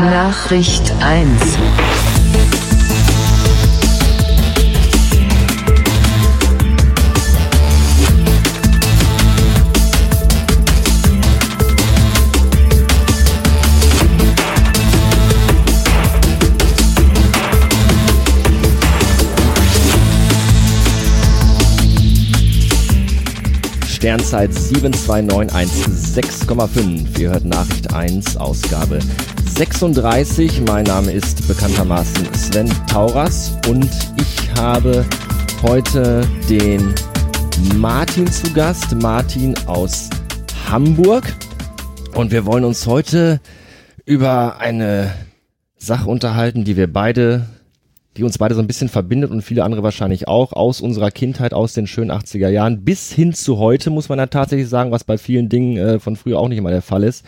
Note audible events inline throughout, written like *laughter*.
Nachricht 1. Sternzeit 72916,5. Ihr hört Nachricht 1, Ausgabe 36. Mein Name ist bekanntermaßen Sven Tauras und ich habe heute den Martin zu Gast. Martin aus Hamburg. Und wir wollen uns heute über eine Sache unterhalten, die wir beide die uns beide so ein bisschen verbindet und viele andere wahrscheinlich auch, aus unserer Kindheit, aus den schönen 80er Jahren bis hin zu heute, muss man ja tatsächlich sagen, was bei vielen Dingen äh, von früher auch nicht immer der Fall ist.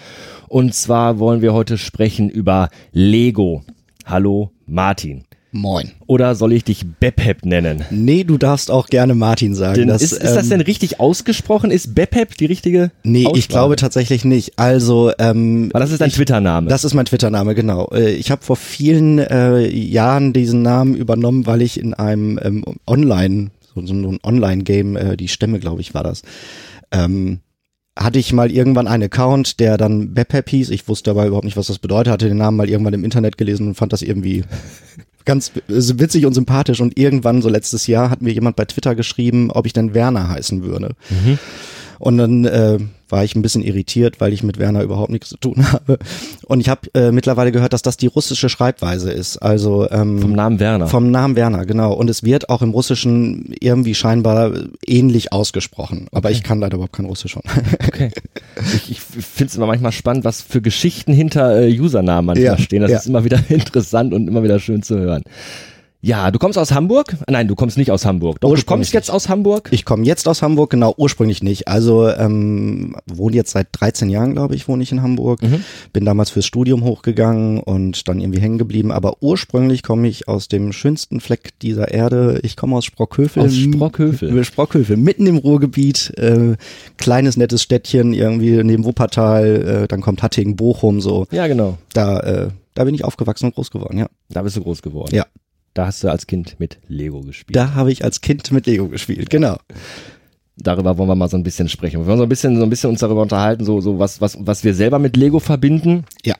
Und zwar wollen wir heute sprechen über Lego. Hallo Martin. Moin. Oder soll ich dich Bepep nennen? Nee, du darfst auch gerne Martin sagen. Denn das, ist, ist das ähm, denn richtig ausgesprochen? Ist Bepep die richtige? Nee, Aussprache? ich glaube tatsächlich nicht. Also, ähm, Aber das ist dein Twitter-Name. Das ist mein Twitter-Name, genau. Äh, Ich habe vor vielen äh, Jahren diesen Namen übernommen, weil ich in einem ähm, Online, so, so ein Online-Game, äh, die Stämme, glaube ich, war das, ähm, hatte ich mal irgendwann einen Account, der dann Bepep hieß. Ich wusste aber überhaupt nicht, was das bedeutet, hatte den Namen mal irgendwann im Internet gelesen und fand das irgendwie *laughs* ganz äh, witzig und sympathisch. Und irgendwann, so letztes Jahr, hat mir jemand bei Twitter geschrieben, ob ich denn Werner heißen würde. Und dann äh, war ich ein bisschen irritiert, weil ich mit Werner überhaupt nichts zu tun *laughs* habe. Und ich habe äh, mittlerweile gehört, dass das die russische Schreibweise ist. Also ähm, Vom Namen Werner. vom Namen Werner, genau. Und es wird auch im Russischen irgendwie scheinbar ähnlich ausgesprochen. Aber ich kann leider überhaupt kein Russisch. Okay. *laughs* Ich, ich finde es immer manchmal spannend, was für Geschichten hinter äh, Usernamen manchmal Ja, stehen. Das ja. ist immer wieder *laughs* interessant und immer wieder schön zu hören. Ja, du kommst aus Hamburg? Nein, du kommst nicht aus Hamburg. Doch, du kommst jetzt aus Hamburg? Ich komme jetzt aus Hamburg, genau, ursprünglich nicht. Also ähm, wohne jetzt seit 13 Jahren, glaube ich, wohne ich in Hamburg. Bin damals fürs Studium hochgegangen und dann irgendwie hängen geblieben. Aber ursprünglich komme ich aus dem schönsten Fleck dieser Erde. Ich komme aus Sprockhövel. Aus Sprockhövel. Sprockhövel, mitten im Ruhrgebiet. Äh, kleines, nettes Städtchen irgendwie neben Wuppertal. Äh, dann kommt Hattingen, Bochum, so. Ja, genau. Da, äh, da bin ich aufgewachsen und groß geworden, ja. Da bist du groß geworden. Ja. Da hast du als Kind mit Lego gespielt. Da habe ich als Kind mit Lego gespielt, genau. Darüber wollen wir mal so ein bisschen sprechen. Wir wollen so ein bisschen, so ein bisschen uns darüber unterhalten, so, so was, was, was wir selber mit Lego verbinden. Ja.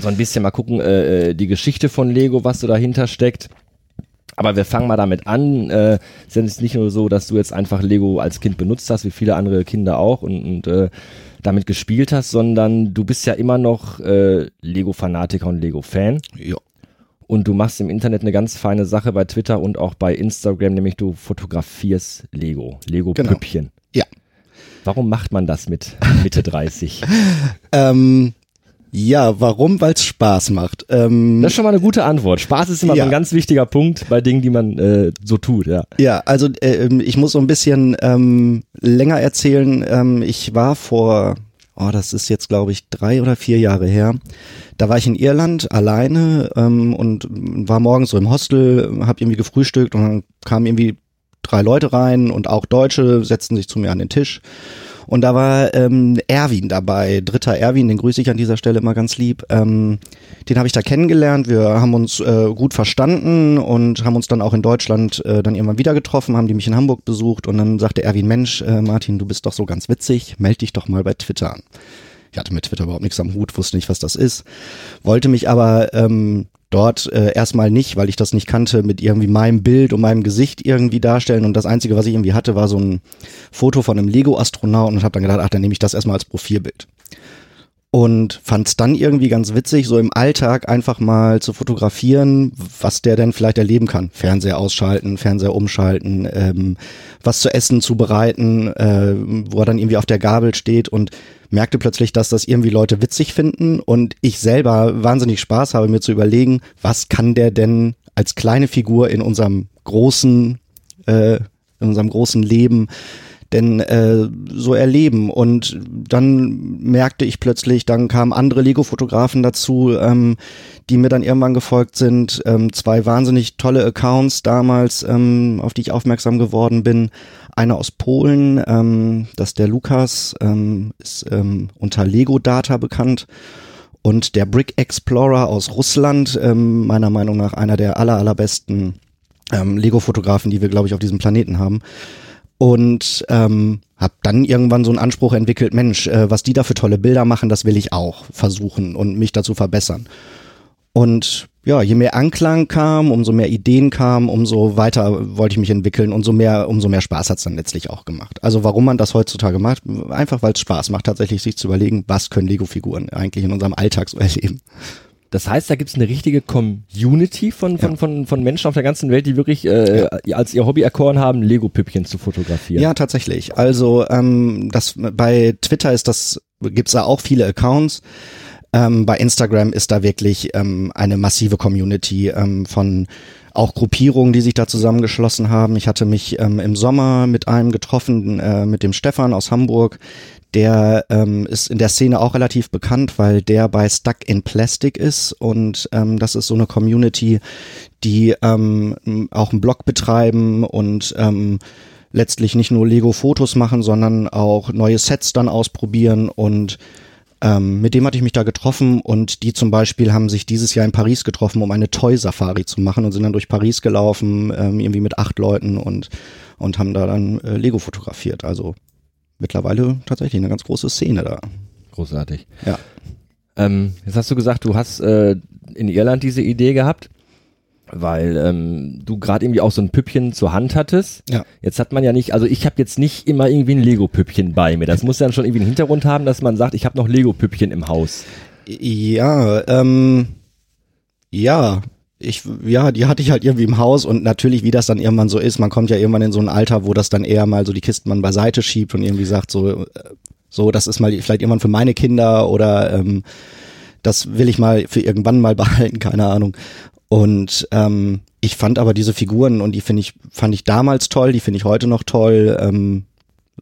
So ein bisschen mal gucken, äh, äh, die Geschichte von Lego, was so dahinter steckt. Aber wir fangen mal damit an. Äh, es ist nicht nur so, dass du jetzt einfach Lego als Kind benutzt hast, wie viele andere Kinder auch und, und äh, damit gespielt hast, sondern du bist ja immer noch äh, Lego-Fanatiker und Lego-Fan. Ja. Und du machst im Internet eine ganz feine Sache bei Twitter und auch bei Instagram, nämlich du fotografierst Lego, Lego-Püppchen. Ja. Warum macht man das mit *laughs* Mitte 30? Ähm, ja, warum? Weil es Spaß macht. Ähm, Das ist schon mal eine gute Antwort. Spaß ist immer so Ja. ein ganz wichtiger Punkt bei Dingen, die man äh, so tut, ja. ja, also äh, ähm, ich muss so ein bisschen ähm, länger erzählen. Ähm, ich war vor, oh, das ist jetzt glaube ich drei oder vier Jahre her. Da war ich in Irland alleine ähm, und war morgens so im Hostel, habe irgendwie gefrühstückt und dann kamen irgendwie drei Leute rein und auch Deutsche setzten sich zu mir an den Tisch. Und da war ähm, Erwin dabei, dritter Erwin, den grüße ich an dieser Stelle immer ganz lieb. Ähm, den habe ich da kennengelernt. Wir haben uns äh, gut verstanden und haben uns dann auch in Deutschland äh, dann irgendwann wieder getroffen, haben die mich in Hamburg besucht und dann sagte Erwin, Mensch, äh, Martin, du bist doch so ganz witzig, meld dich doch mal bei Twitter an. Ich hatte mit Twitter überhaupt nichts am Hut, wusste nicht, was das ist, wollte mich aber ähm, dort äh, erstmal nicht, weil ich das nicht kannte, mit irgendwie meinem Bild und meinem Gesicht irgendwie darstellen. Und das Einzige, was ich irgendwie hatte, war so ein Foto von einem Lego-Astronauten und habe dann gedacht, ach, dann nehme ich das erstmal als Profilbild. Und fand es dann irgendwie ganz witzig, so im Alltag einfach mal zu fotografieren, was der denn vielleicht erleben kann. Fernseher ausschalten, Fernseher umschalten, ähm, was zu essen zubereiten, äh, wo er dann irgendwie auf der Gabel steht und merkte plötzlich, dass das irgendwie Leute witzig finden und ich selber wahnsinnig Spaß habe, mir zu überlegen, was kann der denn als kleine Figur in unserem großen, äh, in unserem großen Leben denn äh, so erleben. Und dann merkte ich plötzlich, dann kamen andere Lego-Fotografen dazu, ähm, die mir dann irgendwann gefolgt sind. Ähm, zwei wahnsinnig tolle Accounts damals, ähm, auf die ich aufmerksam geworden bin. Einer aus Polen, ähm, das ist der Lukas, ähm, ist ähm, unter Lego Data bekannt. Und der Brick Explorer aus Russland, ähm, meiner Meinung nach einer der aller, allerbesten ähm, Lego-Fotografen, die wir, glaube ich, auf diesem Planeten haben. Und ähm, habe dann irgendwann so einen Anspruch entwickelt, Mensch, äh, was die da für tolle Bilder machen, das will ich auch versuchen und mich dazu verbessern. Und ja, je mehr Anklang kam, umso mehr Ideen kamen, umso weiter wollte ich mich entwickeln, umso mehr, umso mehr Spaß hat's dann letztlich auch gemacht. Also warum man das heutzutage macht, einfach weil es Spaß macht, tatsächlich sich zu überlegen, was können Lego-Figuren eigentlich in unserem Alltag so erleben. Das heißt, da gibt es eine richtige Community von, von, ja. von, von Menschen auf der ganzen Welt, die wirklich äh, ja. als ihr Hobby erkoren haben, Lego-Püppchen zu fotografieren. Ja, tatsächlich. Also ähm, das bei Twitter ist das, gibt's da auch viele Accounts. Ähm, bei Instagram ist da wirklich ähm, eine massive Community ähm, von auch Gruppierungen, die sich da zusammengeschlossen haben. Ich hatte mich ähm, im Sommer mit einem getroffen, äh, mit dem Stefan aus Hamburg. Der ähm, ist in der Szene auch relativ bekannt, weil der bei Stuck in Plastic ist und ähm, das ist so eine Community, die ähm, auch einen Blog betreiben und ähm, letztlich nicht nur Lego-Fotos machen, sondern auch neue Sets dann ausprobieren und ähm, mit dem hatte ich mich da getroffen und die zum Beispiel haben sich dieses Jahr in Paris getroffen, um eine Toy-Safari zu machen und sind dann durch Paris gelaufen, ähm, irgendwie mit acht Leuten und, und haben da dann äh, Lego fotografiert. Also mittlerweile tatsächlich eine ganz große Szene da. Großartig. Ja. Ähm, jetzt hast du gesagt, du hast äh, in Irland diese Idee gehabt weil ähm, du gerade irgendwie auch so ein Püppchen zur Hand hattest. Ja. Jetzt hat man ja nicht, also ich habe jetzt nicht immer irgendwie ein Lego-Püppchen bei mir. Das muss dann schon irgendwie einen Hintergrund haben, dass man sagt, ich habe noch Lego-Püppchen im Haus. Ja, ähm, ja, ich, ja, die hatte ich halt irgendwie im Haus und natürlich, wie das dann irgendwann so ist, man kommt ja irgendwann in so ein Alter, wo das dann eher mal so die Kisten man beiseite schiebt und irgendwie sagt so, äh, so, das ist mal vielleicht irgendwann für meine Kinder oder ähm, das will ich mal für irgendwann mal *laughs* behalten, keine Ahnung. Und ähm, ich fand aber diese Figuren und die finde ich, fand ich damals toll, die finde ich heute noch toll. Ähm,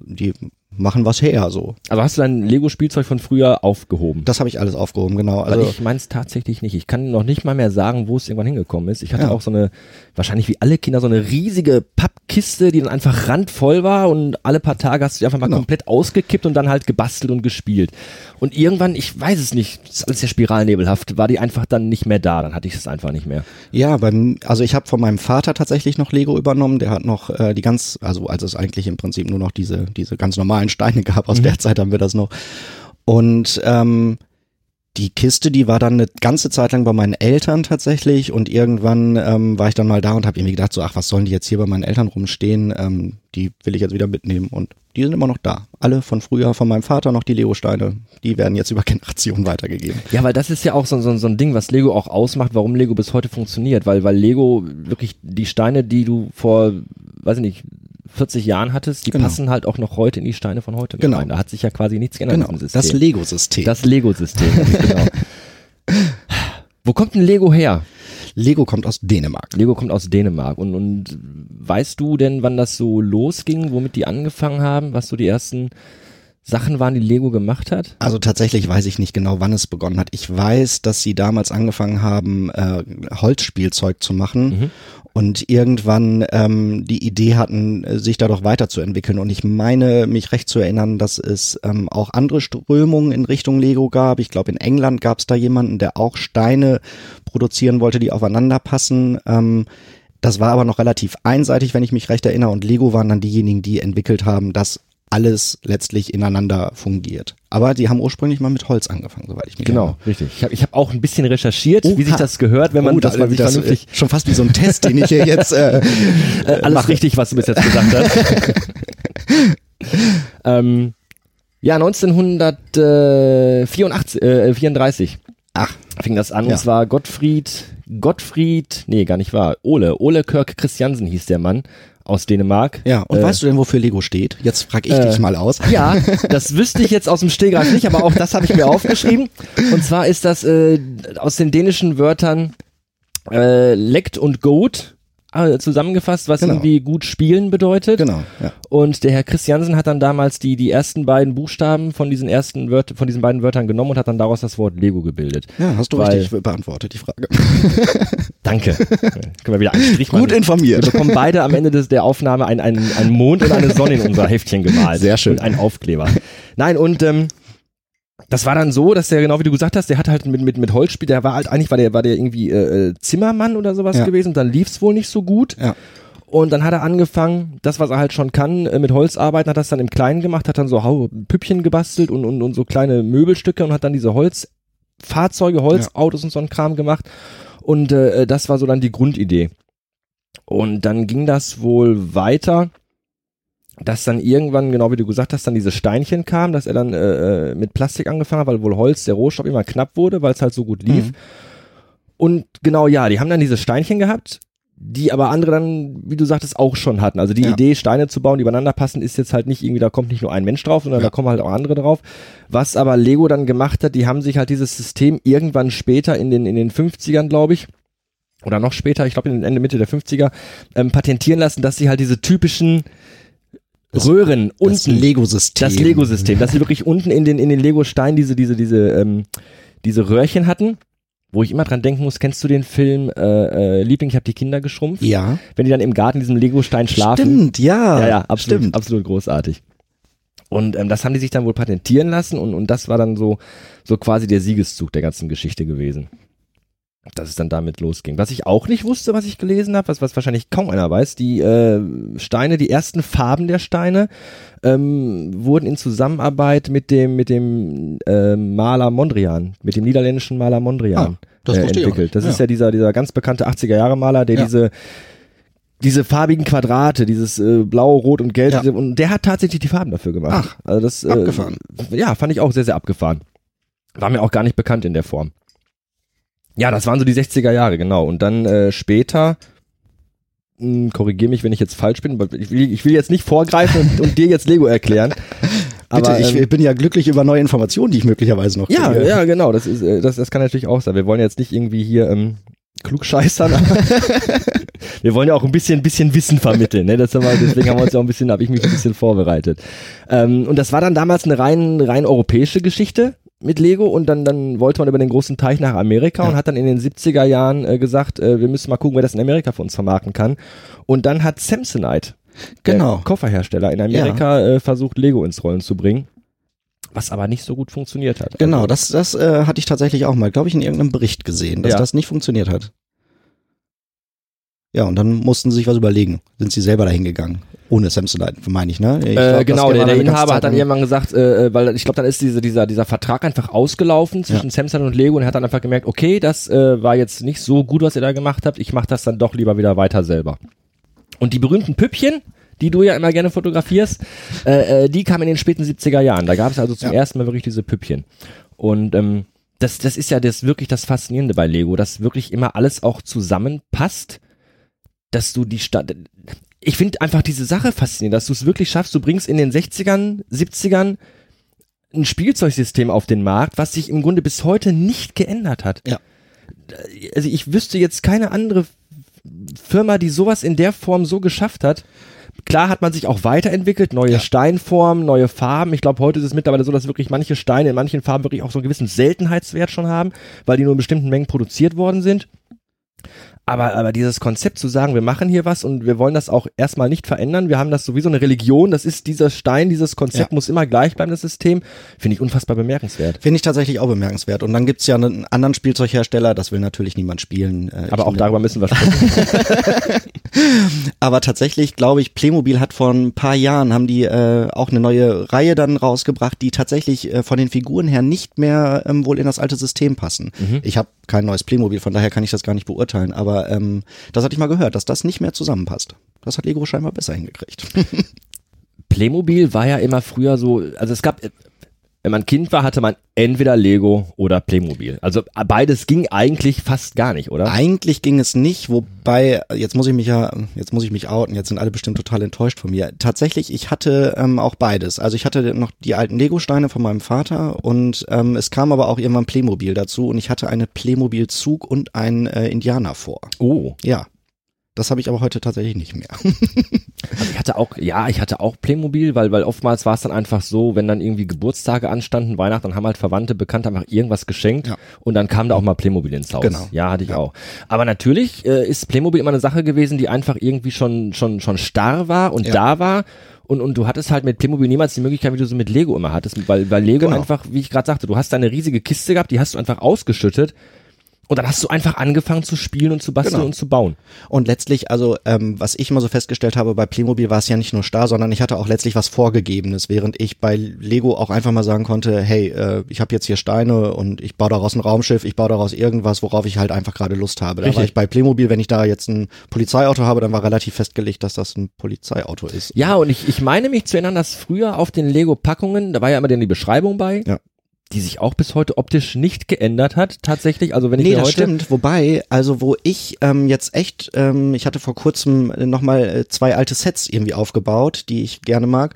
die machen was her so. Aber hast du dein Lego-Spielzeug von früher aufgehoben? Das habe ich alles aufgehoben, genau. Also Weil ich meine es tatsächlich nicht. Ich kann noch nicht mal mehr sagen, wo es irgendwann hingekommen ist. Ich hatte ja. auch so eine, wahrscheinlich wie alle Kinder, so eine riesige Pappkiste, die dann einfach randvoll war und alle paar Tage hast du die einfach mal genau. komplett ausgekippt und dann halt gebastelt und gespielt. Und irgendwann, ich weiß es nicht, das ist alles sehr spiralnebelhaft, war die einfach dann nicht mehr da. Dann hatte ich es einfach nicht mehr. Ja, beim, also ich habe von meinem Vater tatsächlich noch Lego übernommen. Der hat noch äh, die ganz, also als es eigentlich im Prinzip nur noch diese, diese ganz normalen Steine gab, aus mhm. der Zeit haben wir das noch. Und ähm, die Kiste, die war dann eine ganze Zeit lang bei meinen Eltern tatsächlich und irgendwann ähm, war ich dann mal da und habe irgendwie gedacht, so ach, was sollen die jetzt hier bei meinen Eltern rumstehen? Ähm, die will ich jetzt wieder mitnehmen und die sind immer noch da. Alle von früher, von meinem Vater noch die Lego-Steine, die werden jetzt über *laughs* Generationen weitergegeben. Ja, weil das ist ja auch so, so, so ein Ding, was Lego auch ausmacht, warum Lego bis heute funktioniert, weil, weil Lego wirklich die Steine, die du vor, weiß ich nicht, 40 Jahren hattest, die genau. passen halt auch noch heute in die Steine von heute genau. rein. Da hat sich ja quasi nichts geändert genau. Das Lego-System. Das Lego-System, *laughs* genau. Wo kommt ein Lego her? Lego kommt aus Dänemark. Lego kommt aus Dänemark. Und, und weißt du denn, wann das so losging, womit die angefangen haben, was so die ersten Sachen waren, die Lego gemacht hat? Also tatsächlich weiß ich nicht genau, wann es begonnen hat. Ich weiß, dass sie damals angefangen haben, äh, Holzspielzeug zu machen mhm. und irgendwann ähm, die Idee hatten, sich da doch weiterzuentwickeln. Und ich meine, mich recht zu erinnern, dass es ähm, auch andere Strömungen in Richtung Lego gab. Ich glaube, in England gab es da jemanden, der auch Steine produzieren wollte, die aufeinander passen. Ähm, das war aber noch relativ einseitig, wenn ich mich recht erinnere. Und Lego waren dann diejenigen, die entwickelt haben, dass alles letztlich ineinander fungiert. Aber die haben ursprünglich mal mit Holz angefangen, soweit ich mich Genau, erinnere. richtig. Ich habe ich hab auch ein bisschen recherchiert, Oha. wie sich das gehört, wenn man oh, das mal das vernünftig... Schon fast wie so ein Test, den ich hier *laughs* jetzt äh, äh, Alles mache. richtig, was du bis jetzt gesagt hast. *laughs* ähm, ja, 1934 äh, 34 Ach. fing das an. Ja. Und zwar Gottfried, Gottfried, nee, gar nicht wahr, Ole, Ole Kirk Christiansen hieß der Mann aus Dänemark. Ja, und äh, weißt du denn, wofür Lego steht? Jetzt frag ich äh, dich mal aus. Ja, *laughs* das wüsste ich jetzt aus dem Stegreif nicht, aber auch das habe ich mir aufgeschrieben. Und zwar ist das äh, aus den dänischen Wörtern äh, leckt und goat zusammengefasst, was genau. irgendwie gut spielen bedeutet. Genau. Ja. Und der Herr Christiansen hat dann damals die die ersten beiden Buchstaben von diesen ersten Wörtern, von diesen beiden Wörtern genommen und hat dann daraus das Wort Lego gebildet. Ja, hast du Weil, richtig beantwortet die Frage. *laughs* Danke. Können wir wieder einen Strich machen. Gut informiert. Wir bekommen beide am Ende des, der Aufnahme einen, einen, einen Mond und eine Sonne in unser Heftchen gemalt. Sehr schön. Und einen Aufkleber. Nein, und ähm, das war dann so, dass der, genau wie du gesagt hast, der hat halt mit, mit, mit Holzspiel, der war halt, eigentlich war der, war der irgendwie äh, äh Zimmermann oder sowas Ja. gewesen, dann lief's wohl nicht so gut. Ja. Und dann hat er angefangen, das, was er halt schon kann, äh, mit Holz arbeiten, hat das dann im Kleinen gemacht, hat dann so Püppchen gebastelt und, und, und so kleine Möbelstücke und hat dann diese Holzfahrzeuge, Holzautos und so einen Kram gemacht. Und äh, das war so dann die Grundidee. Und dann ging das wohl weiter, dass dann irgendwann, genau wie du gesagt hast, dann diese Steinchen kamen, dass er dann äh, äh, mit Plastik angefangen hat, weil wohl Holz, der Rohstoff immer knapp wurde, weil es halt so gut lief. Mhm. Und genau, ja, die haben dann diese Steinchen gehabt, die aber andere dann, wie du sagtest, auch schon hatten. Also die Ja. Idee, Steine zu bauen, die übereinander passen, ist jetzt halt nicht irgendwie, da kommt nicht nur ein Mensch drauf, sondern Ja. da kommen halt auch andere drauf. Was aber Lego dann gemacht hat, die haben sich halt dieses System irgendwann später in den, in den 50ern, glaube ich, oder noch später, ich glaube in den Ende Mitte der 50er, ähm, patentieren lassen, dass sie halt diese typischen Röhren Das unten Lego-System. das Lego-System, dass sie wirklich unten in den, in den Lego-Steinen diese, diese, diese, ähm, diese Röhrchen hatten, wo ich immer dran denken muss, kennst du den Film äh, äh, Liebling, ich hab die Kinder geschrumpft? Ja. Wenn die dann im Garten in diesem Lego-Stein schlafen. Stimmt, ja. Ja, ja, absolut, Stimmt. absolut großartig. Und ähm, das haben die sich dann wohl patentieren lassen und, und das war dann so, so quasi der Siegeszug der ganzen Geschichte gewesen. Dass es dann damit losging. Was ich auch nicht wusste, was ich gelesen habe, was, was wahrscheinlich kaum einer weiß, die äh, Steine, die ersten Farben der Steine ähm, wurden in Zusammenarbeit mit dem, mit dem äh, Maler Mondrian, mit dem niederländischen Maler Mondrian Ah, das äh, entwickelt. Das Ja. ist ja dieser, dieser ganz bekannte 80er-Jahre-Maler, der Ja. diese diese farbigen Quadrate, dieses äh, Blau, Rot und Gelb, Ja. und der hat tatsächlich die Farben dafür gemacht. Ach, also das, äh, abgefahren. Ja, fand ich auch sehr, sehr abgefahren. War mir auch gar nicht bekannt in der Form. Ja, das waren so die 60er Jahre, genau. Und dann äh, später, korrigiere mich, wenn ich jetzt falsch bin, ich will, ich will jetzt nicht vorgreifen und, und dir jetzt Lego erklären. *laughs* Bitte, Aber, ich ähm, bin ja glücklich über neue Informationen, die ich möglicherweise noch ja, kriege. ja, genau. Das ist, äh, das, das kann natürlich auch sein. Wir wollen jetzt nicht irgendwie hier ähm, klugscheißern, *laughs* wir wollen ja auch ein bisschen, bisschen Wissen vermitteln. Ne? Das haben wir, deswegen haben wir uns ja auch ein bisschen, habe ich mich ein bisschen vorbereitet. Ähm, und das war dann damals eine rein, rein europäische Geschichte mit Lego und dann, dann wollte man über den großen Teich nach Amerika Ja. und hat dann in den 70er Jahren äh, gesagt, äh, wir müssen mal gucken, wer das in Amerika für uns vermarkten kann. Und dann hat Samsonite, Genau. Kofferhersteller in Amerika, äh, versucht, Lego ins Rollen zu bringen. Was aber nicht so gut funktioniert hat. Genau, Also, das, das äh, hatte ich tatsächlich auch mal, glaube ich, in irgendeinem Bericht gesehen, dass Ja. das nicht funktioniert hat. Ja, und dann mussten sie sich was überlegen. Sind sie selber dahin gegangen? Ohne Samsonite, meine ich, ne? Ich glaub, äh, genau, der, der Inhaber hat dann irgendwann gesagt, äh, weil ich glaube, dann ist diese, dieser, dieser Vertrag einfach ausgelaufen zwischen Samsung und Lego und er hat dann einfach gemerkt, okay, das äh, war jetzt nicht so gut, was ihr da gemacht habt, ich mache das dann doch lieber wieder weiter selber. Und die berühmten Püppchen, die du ja immer gerne fotografierst, äh, äh, die kamen in den späten 70er Jahren. Da gab es also zum Ja. ersten Mal wirklich diese Püppchen. Und ähm, das, das ist ja das wirklich das Faszinierende bei Lego, dass wirklich immer alles auch zusammenpasst, dass du die Stadt. Ich finde einfach diese Sache faszinierend, dass du es wirklich schaffst, du bringst in den 60ern, 70ern ein Spielzeugsystem auf den Markt, was sich im Grunde bis heute nicht geändert hat. Ja. Also ich wüsste jetzt keine andere Firma, die sowas in der Form so geschafft hat. Klar hat man sich auch weiterentwickelt, neue Ja. Steinformen, neue Farben. Ich glaube, heute ist es mittlerweile so, dass wirklich manche Steine in manchen Farben wirklich auch so einen gewissen Seltenheitswert schon haben, weil die nur in bestimmten Mengen produziert worden sind. Aber, aber dieses Konzept zu sagen, wir machen hier was und wir wollen das auch erstmal nicht verändern, wir haben das sowieso eine Religion, das ist dieser Stein, dieses Konzept Ja. muss immer gleich bleiben, das System, finde ich unfassbar bemerkenswert. Finde ich tatsächlich auch bemerkenswert. Und dann gibt's ja einen anderen Spielzeughersteller, das will natürlich niemand spielen. Äh, Aber auch darüber müssen wir *laughs* sprechen. Aber tatsächlich glaube ich, Playmobil hat vor ein paar Jahren haben die äh, auch eine neue Reihe dann rausgebracht, die tatsächlich äh, von den Figuren her nicht mehr ähm, wohl in das alte System passen. Mhm. Ich habe kein neues Playmobil, von daher kann ich das gar nicht beurteilen. Aber ähm, das hatte ich mal gehört, dass das nicht mehr zusammenpasst. Das hat Lego scheinbar besser hingekriegt. *laughs* Playmobil war ja immer früher so, also es gab, wenn man Kind war, hatte man entweder Lego oder Playmobil. Also beides ging eigentlich fast gar nicht, oder? Eigentlich ging es nicht, wobei, jetzt muss ich mich ja, jetzt muss ich mich outen, jetzt sind alle bestimmt total enttäuscht von mir. Tatsächlich, ich hatte ähm, auch beides. Also ich hatte noch die alten Lego-Steine von meinem Vater und ähm, es kam aber auch irgendwann Playmobil dazu und ich hatte eine Playmobil-Zug und einen äh, Indianer vor. Oh. Ja. Das habe ich aber heute tatsächlich nicht mehr. *laughs* Also ich hatte auch, ja, ich hatte auch Playmobil, weil, weil oftmals war es dann einfach so, wenn dann irgendwie Geburtstage anstanden, Weihnachten, dann haben halt Verwandte, Bekannte einfach irgendwas geschenkt Ja. und dann kam da auch mal Playmobil ins Haus. Genau. Ja, hatte ich Ja. auch. Aber natürlich äh, ist Playmobil immer eine Sache gewesen, die einfach irgendwie schon, schon, schon starr war und Ja. da war. Und, und du hattest halt mit Playmobil niemals die Möglichkeit, wie du so mit Lego immer hattest, weil, weil Lego Genau. einfach, wie ich gerade sagte, du hast da eine riesige Kiste gehabt, die hast du einfach ausgeschüttet und dann hast du einfach angefangen zu spielen und zu basteln Genau. und zu bauen. Und letztlich, also ähm, was ich immer so festgestellt habe, bei Playmobil war es ja nicht nur starr, sondern ich hatte auch letztlich was Vorgegebenes, während ich bei Lego auch einfach mal sagen konnte, hey, äh, ich habe jetzt hier Steine und ich baue daraus ein Raumschiff, ich baue daraus irgendwas, worauf ich halt einfach gerade Lust habe. Da Richtig. war ich bei Playmobil, wenn ich da jetzt ein Polizeiauto habe, dann war relativ festgelegt, dass das ein Polizeiauto ist. Ja, und ich, ich meine mich zu erinnern, dass früher auf den Lego-Packungen, da war ja immer dann die Beschreibung bei, Ja. Die sich auch bis heute optisch nicht geändert hat, tatsächlich. Also wenn ich Nee, mir das heute. stimmt. Wobei, also wo ich ähm, jetzt echt, ähm, ich hatte vor kurzem nochmal äh, zwei alte Sets irgendwie aufgebaut, die ich gerne mag.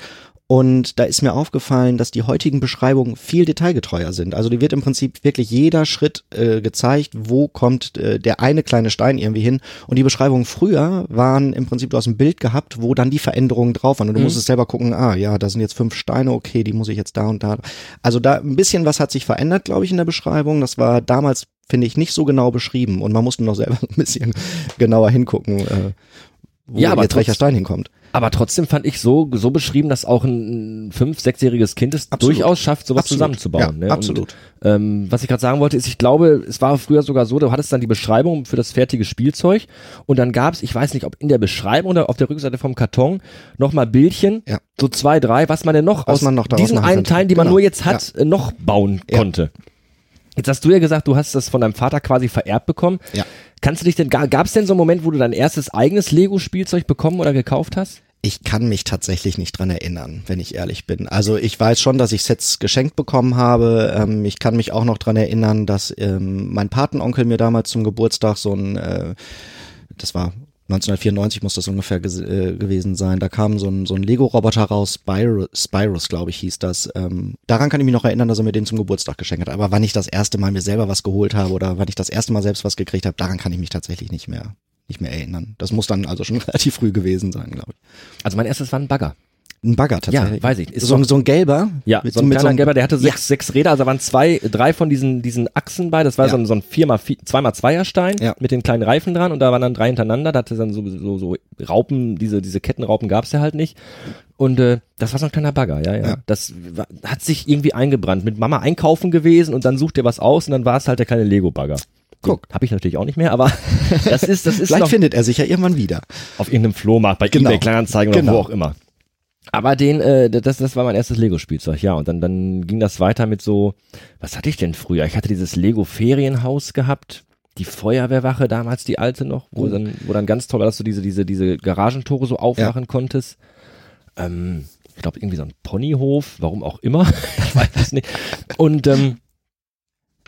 Und da ist mir aufgefallen, dass die heutigen Beschreibungen viel detailgetreuer sind. Also die wird im Prinzip wirklich jeder Schritt äh, gezeigt, wo kommt äh, der eine kleine Stein irgendwie hin. Und die Beschreibungen früher waren im Prinzip, du hast ein Bild gehabt, wo dann die Veränderungen drauf waren. Und du Mhm. musstest selber gucken, ah ja, da sind jetzt fünf Steine, okay, die muss ich jetzt da und da. Also da ein bisschen was hat sich verändert, glaube ich, in der Beschreibung. Das war damals finde ich, nicht so genau beschrieben und man musste noch selber *laughs* ein bisschen genauer hingucken, äh, wo Ja, aber jetzt welcher Stein hinkommt. Aber trotzdem fand ich so, so beschrieben, dass auch ein fünf-, sechsjähriges Kind es Absolut. durchaus schafft, sowas Absolut. zusammenzubauen. Ja, ne? Und, absolut. ähm, was ich gerade sagen wollte, ist, ich glaube, es war früher sogar so, du hattest dann die Beschreibung für das fertige Spielzeug und dann gab's, ich weiß nicht, ob in der Beschreibung oder auf der Rückseite vom Karton nochmal Bildchen, Ja. so zwei, drei, was man denn noch Was aus man noch diesen einen. Teilen, die man Genau. nur jetzt hat, äh, noch bauen Ja. konnte. Jetzt hast du ja gesagt, du hast das von deinem Vater quasi vererbt bekommen. Ja. Kannst du dich denn, gab es denn so einen Moment, wo du dein erstes eigenes Lego-Spielzeug bekommen oder gekauft hast? Ich kann mich tatsächlich nicht dran erinnern, wenn ich ehrlich bin. Also ich weiß schon, dass ich Sets geschenkt bekommen habe. Ähm, ich kann mich auch noch dran erinnern, dass ähm, mein Patenonkel mir damals zum Geburtstag so ein, äh, das war 1994 muss das ungefähr äh, gewesen sein. Da kam so ein, so ein Lego-Roboter raus, Spyro, Spyros, glaube ich, hieß das. Ähm, daran kann ich mich noch erinnern, dass er mir den zum Geburtstag geschenkt hat. Aber wann ich das erste Mal mir selber was geholt habe oder wann ich das erste Mal selbst was gekriegt habe, daran kann ich mich tatsächlich nicht mehr, nicht mehr erinnern. Das muss dann also schon *laughs* relativ früh gewesen sein, glaube ich. Also mein erstes war ein Bagger. Ein Bagger tatsächlich. Ja, weiß ich. Ist so, so ein gelber? Ja, Mit so ein kleiner Gelber, der hatte Ja. sechs, sechs Räder, also da waren zwei, drei von diesen, diesen Achsen bei, das war Ja. so ein, so ein viermal, vier, zweimal Zweierstein Ja. mit den kleinen Reifen dran und da waren dann drei hintereinander, da hatte dann so, so, so Raupen, diese, diese Kettenraupen gab's ja halt nicht. Und äh, das war so ein kleiner Bagger, ja, ja. Ja. Das war, hat sich irgendwie eingebrannt. Mit Mama einkaufen gewesen und dann sucht ihr was aus und dann war es halt der kleine Lego-Bagger. Guck. Habe ich natürlich auch nicht mehr, aber *laughs* das ist, das ist Vielleicht noch findet er sich ja irgendwann wieder. auf irgendeinem Flohmarkt, bei Genau. eBay Kleinanzeigen oder Genau. wo auch immer. Aber den, äh, das, das war mein erstes Lego-Spielzeug, ja. Und dann, dann ging das weiter mit so, was hatte ich denn früher? Ich hatte dieses Lego-Ferienhaus gehabt, die Feuerwehrwache damals, die alte noch, wo Oh. dann, wo dann ganz toll war, dass du diese, diese, diese Garagentore so aufmachen konntest. Ähm, ich glaube, irgendwie so ein Ponyhof, warum auch immer. *laughs* ich weiß es nicht. Und ähm,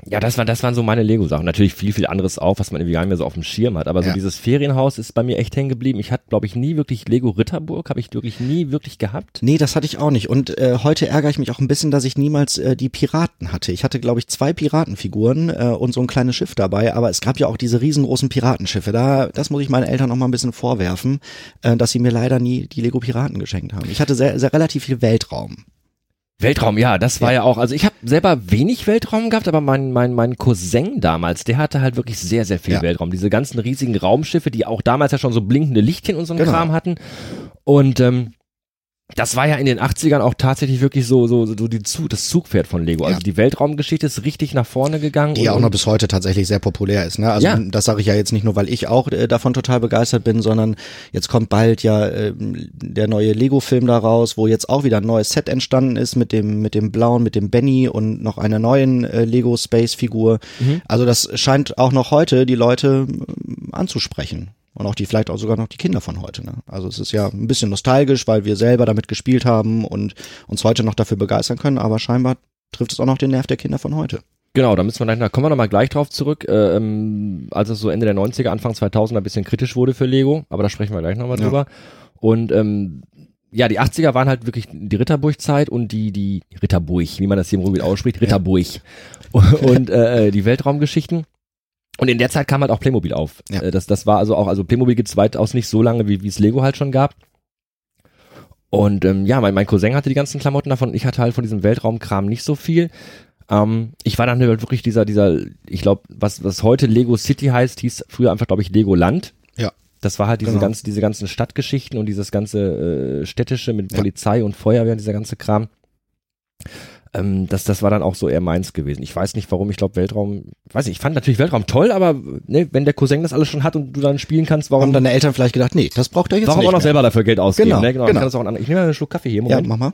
ja, das, war, das waren so meine Lego-Sachen. Natürlich viel, viel anderes auch, was man irgendwie gar nicht mehr so auf dem Schirm hat. Aber so Ja. dieses Ferienhaus ist bei mir echt hängen geblieben. Ich hatte, glaube ich, nie wirklich Lego Ritterburg, habe ich wirklich nie wirklich gehabt. Nee, das hatte ich auch nicht. Und äh, heute ärgere ich mich auch ein bisschen, dass ich niemals äh, die Piraten hatte. Ich hatte, glaube ich, zwei Piratenfiguren äh, und so ein kleines Schiff dabei, aber es gab ja auch diese riesengroßen Piratenschiffe. Da, das muss ich meinen Eltern noch mal ein bisschen vorwerfen, äh, dass sie mir leider nie die Lego Piraten geschenkt haben. Ich hatte sehr, sehr relativ viel Weltraum. Weltraum, ja, das war ja, auch, also ich habe selber wenig Weltraum gehabt, aber mein, mein, mein Cousin damals, der hatte halt wirklich sehr, sehr viel Ja. Weltraum. Diese ganzen riesigen Raumschiffe, die auch damals ja schon so blinkende Lichtchen und so einen Genau. Kram hatten. Und ähm, das war ja in den 80ern auch tatsächlich wirklich so, so, so die Zug, das Zugpferd von Lego. Also Ja. die Weltraumgeschichte ist richtig nach vorne gegangen. Die und, auch noch bis heute tatsächlich sehr populär ist. Ne? Also Ja. das sage ich ja jetzt nicht nur, weil ich auch äh, davon total begeistert bin, sondern jetzt kommt bald ja ähm, der neue Lego-Film da raus, wo jetzt auch wieder ein neues Set entstanden ist mit dem mit dem blauen, mit dem Benny und noch einer neuen äh, Lego Space-Figur. Mhm. Also das scheint auch noch heute die Leute ähm, anzusprechen. Und auch die, vielleicht auch sogar noch die Kinder von heute. Ne? Also es ist ja ein bisschen nostalgisch, weil wir selber damit gespielt haben und uns heute noch dafür begeistern können, aber scheinbar trifft es auch noch den Nerv der Kinder von heute. Genau, da müssen wir gleich, da kommen wir nochmal gleich drauf zurück, äh, ähm, als es so Ende der 90er, Anfang 2000er ein bisschen kritisch wurde für Lego, aber da sprechen wir gleich nochmal Ja. drüber. Und ähm, ja, die 80er waren halt wirklich die Ritterburg-Zeit und die, die Ritterburg, wie man das hier im Ruhrgebiet ausspricht, Ritterburg. *laughs* Und äh, die Weltraumgeschichten. Und in der Zeit kam halt auch Playmobil auf. Ja. Äh, Das, das war also auch, also Playmobil gibt's weitaus nicht so lange, wie es Lego halt schon gab. Und ähm, ja, mein, mein Cousin hatte die ganzen Klamotten davon. Ich hatte halt von diesem Weltraumkram nicht so viel. Ähm, ich war dann halt wirklich dieser, dieser, ich glaube, was, was heute Lego City heißt, hieß früher einfach, glaube ich, Lego Land. Ja. Das war halt diese Genau. ganze, diese ganzen Stadtgeschichten und dieses ganze äh, städtische mit Ja. Polizei und Feuerwehr und dieser ganze Kram. Ähm, das, das war dann auch so eher meins gewesen. Ich weiß nicht, warum. Ich glaube, Weltraum, ich weiß nicht, ich fand natürlich Weltraum toll, aber ne, wenn der Cousin das alles schon hat und du dann spielen kannst, warum, Haben deine Eltern vielleicht gedacht, nee, das braucht er jetzt warum nicht auch noch mehr. selber dafür Geld ausgeben? Genau, ne? genau. genau. Ich, auch an, ich nehme mal einen Schluck Kaffee hier. Ja, Moment. mach mal.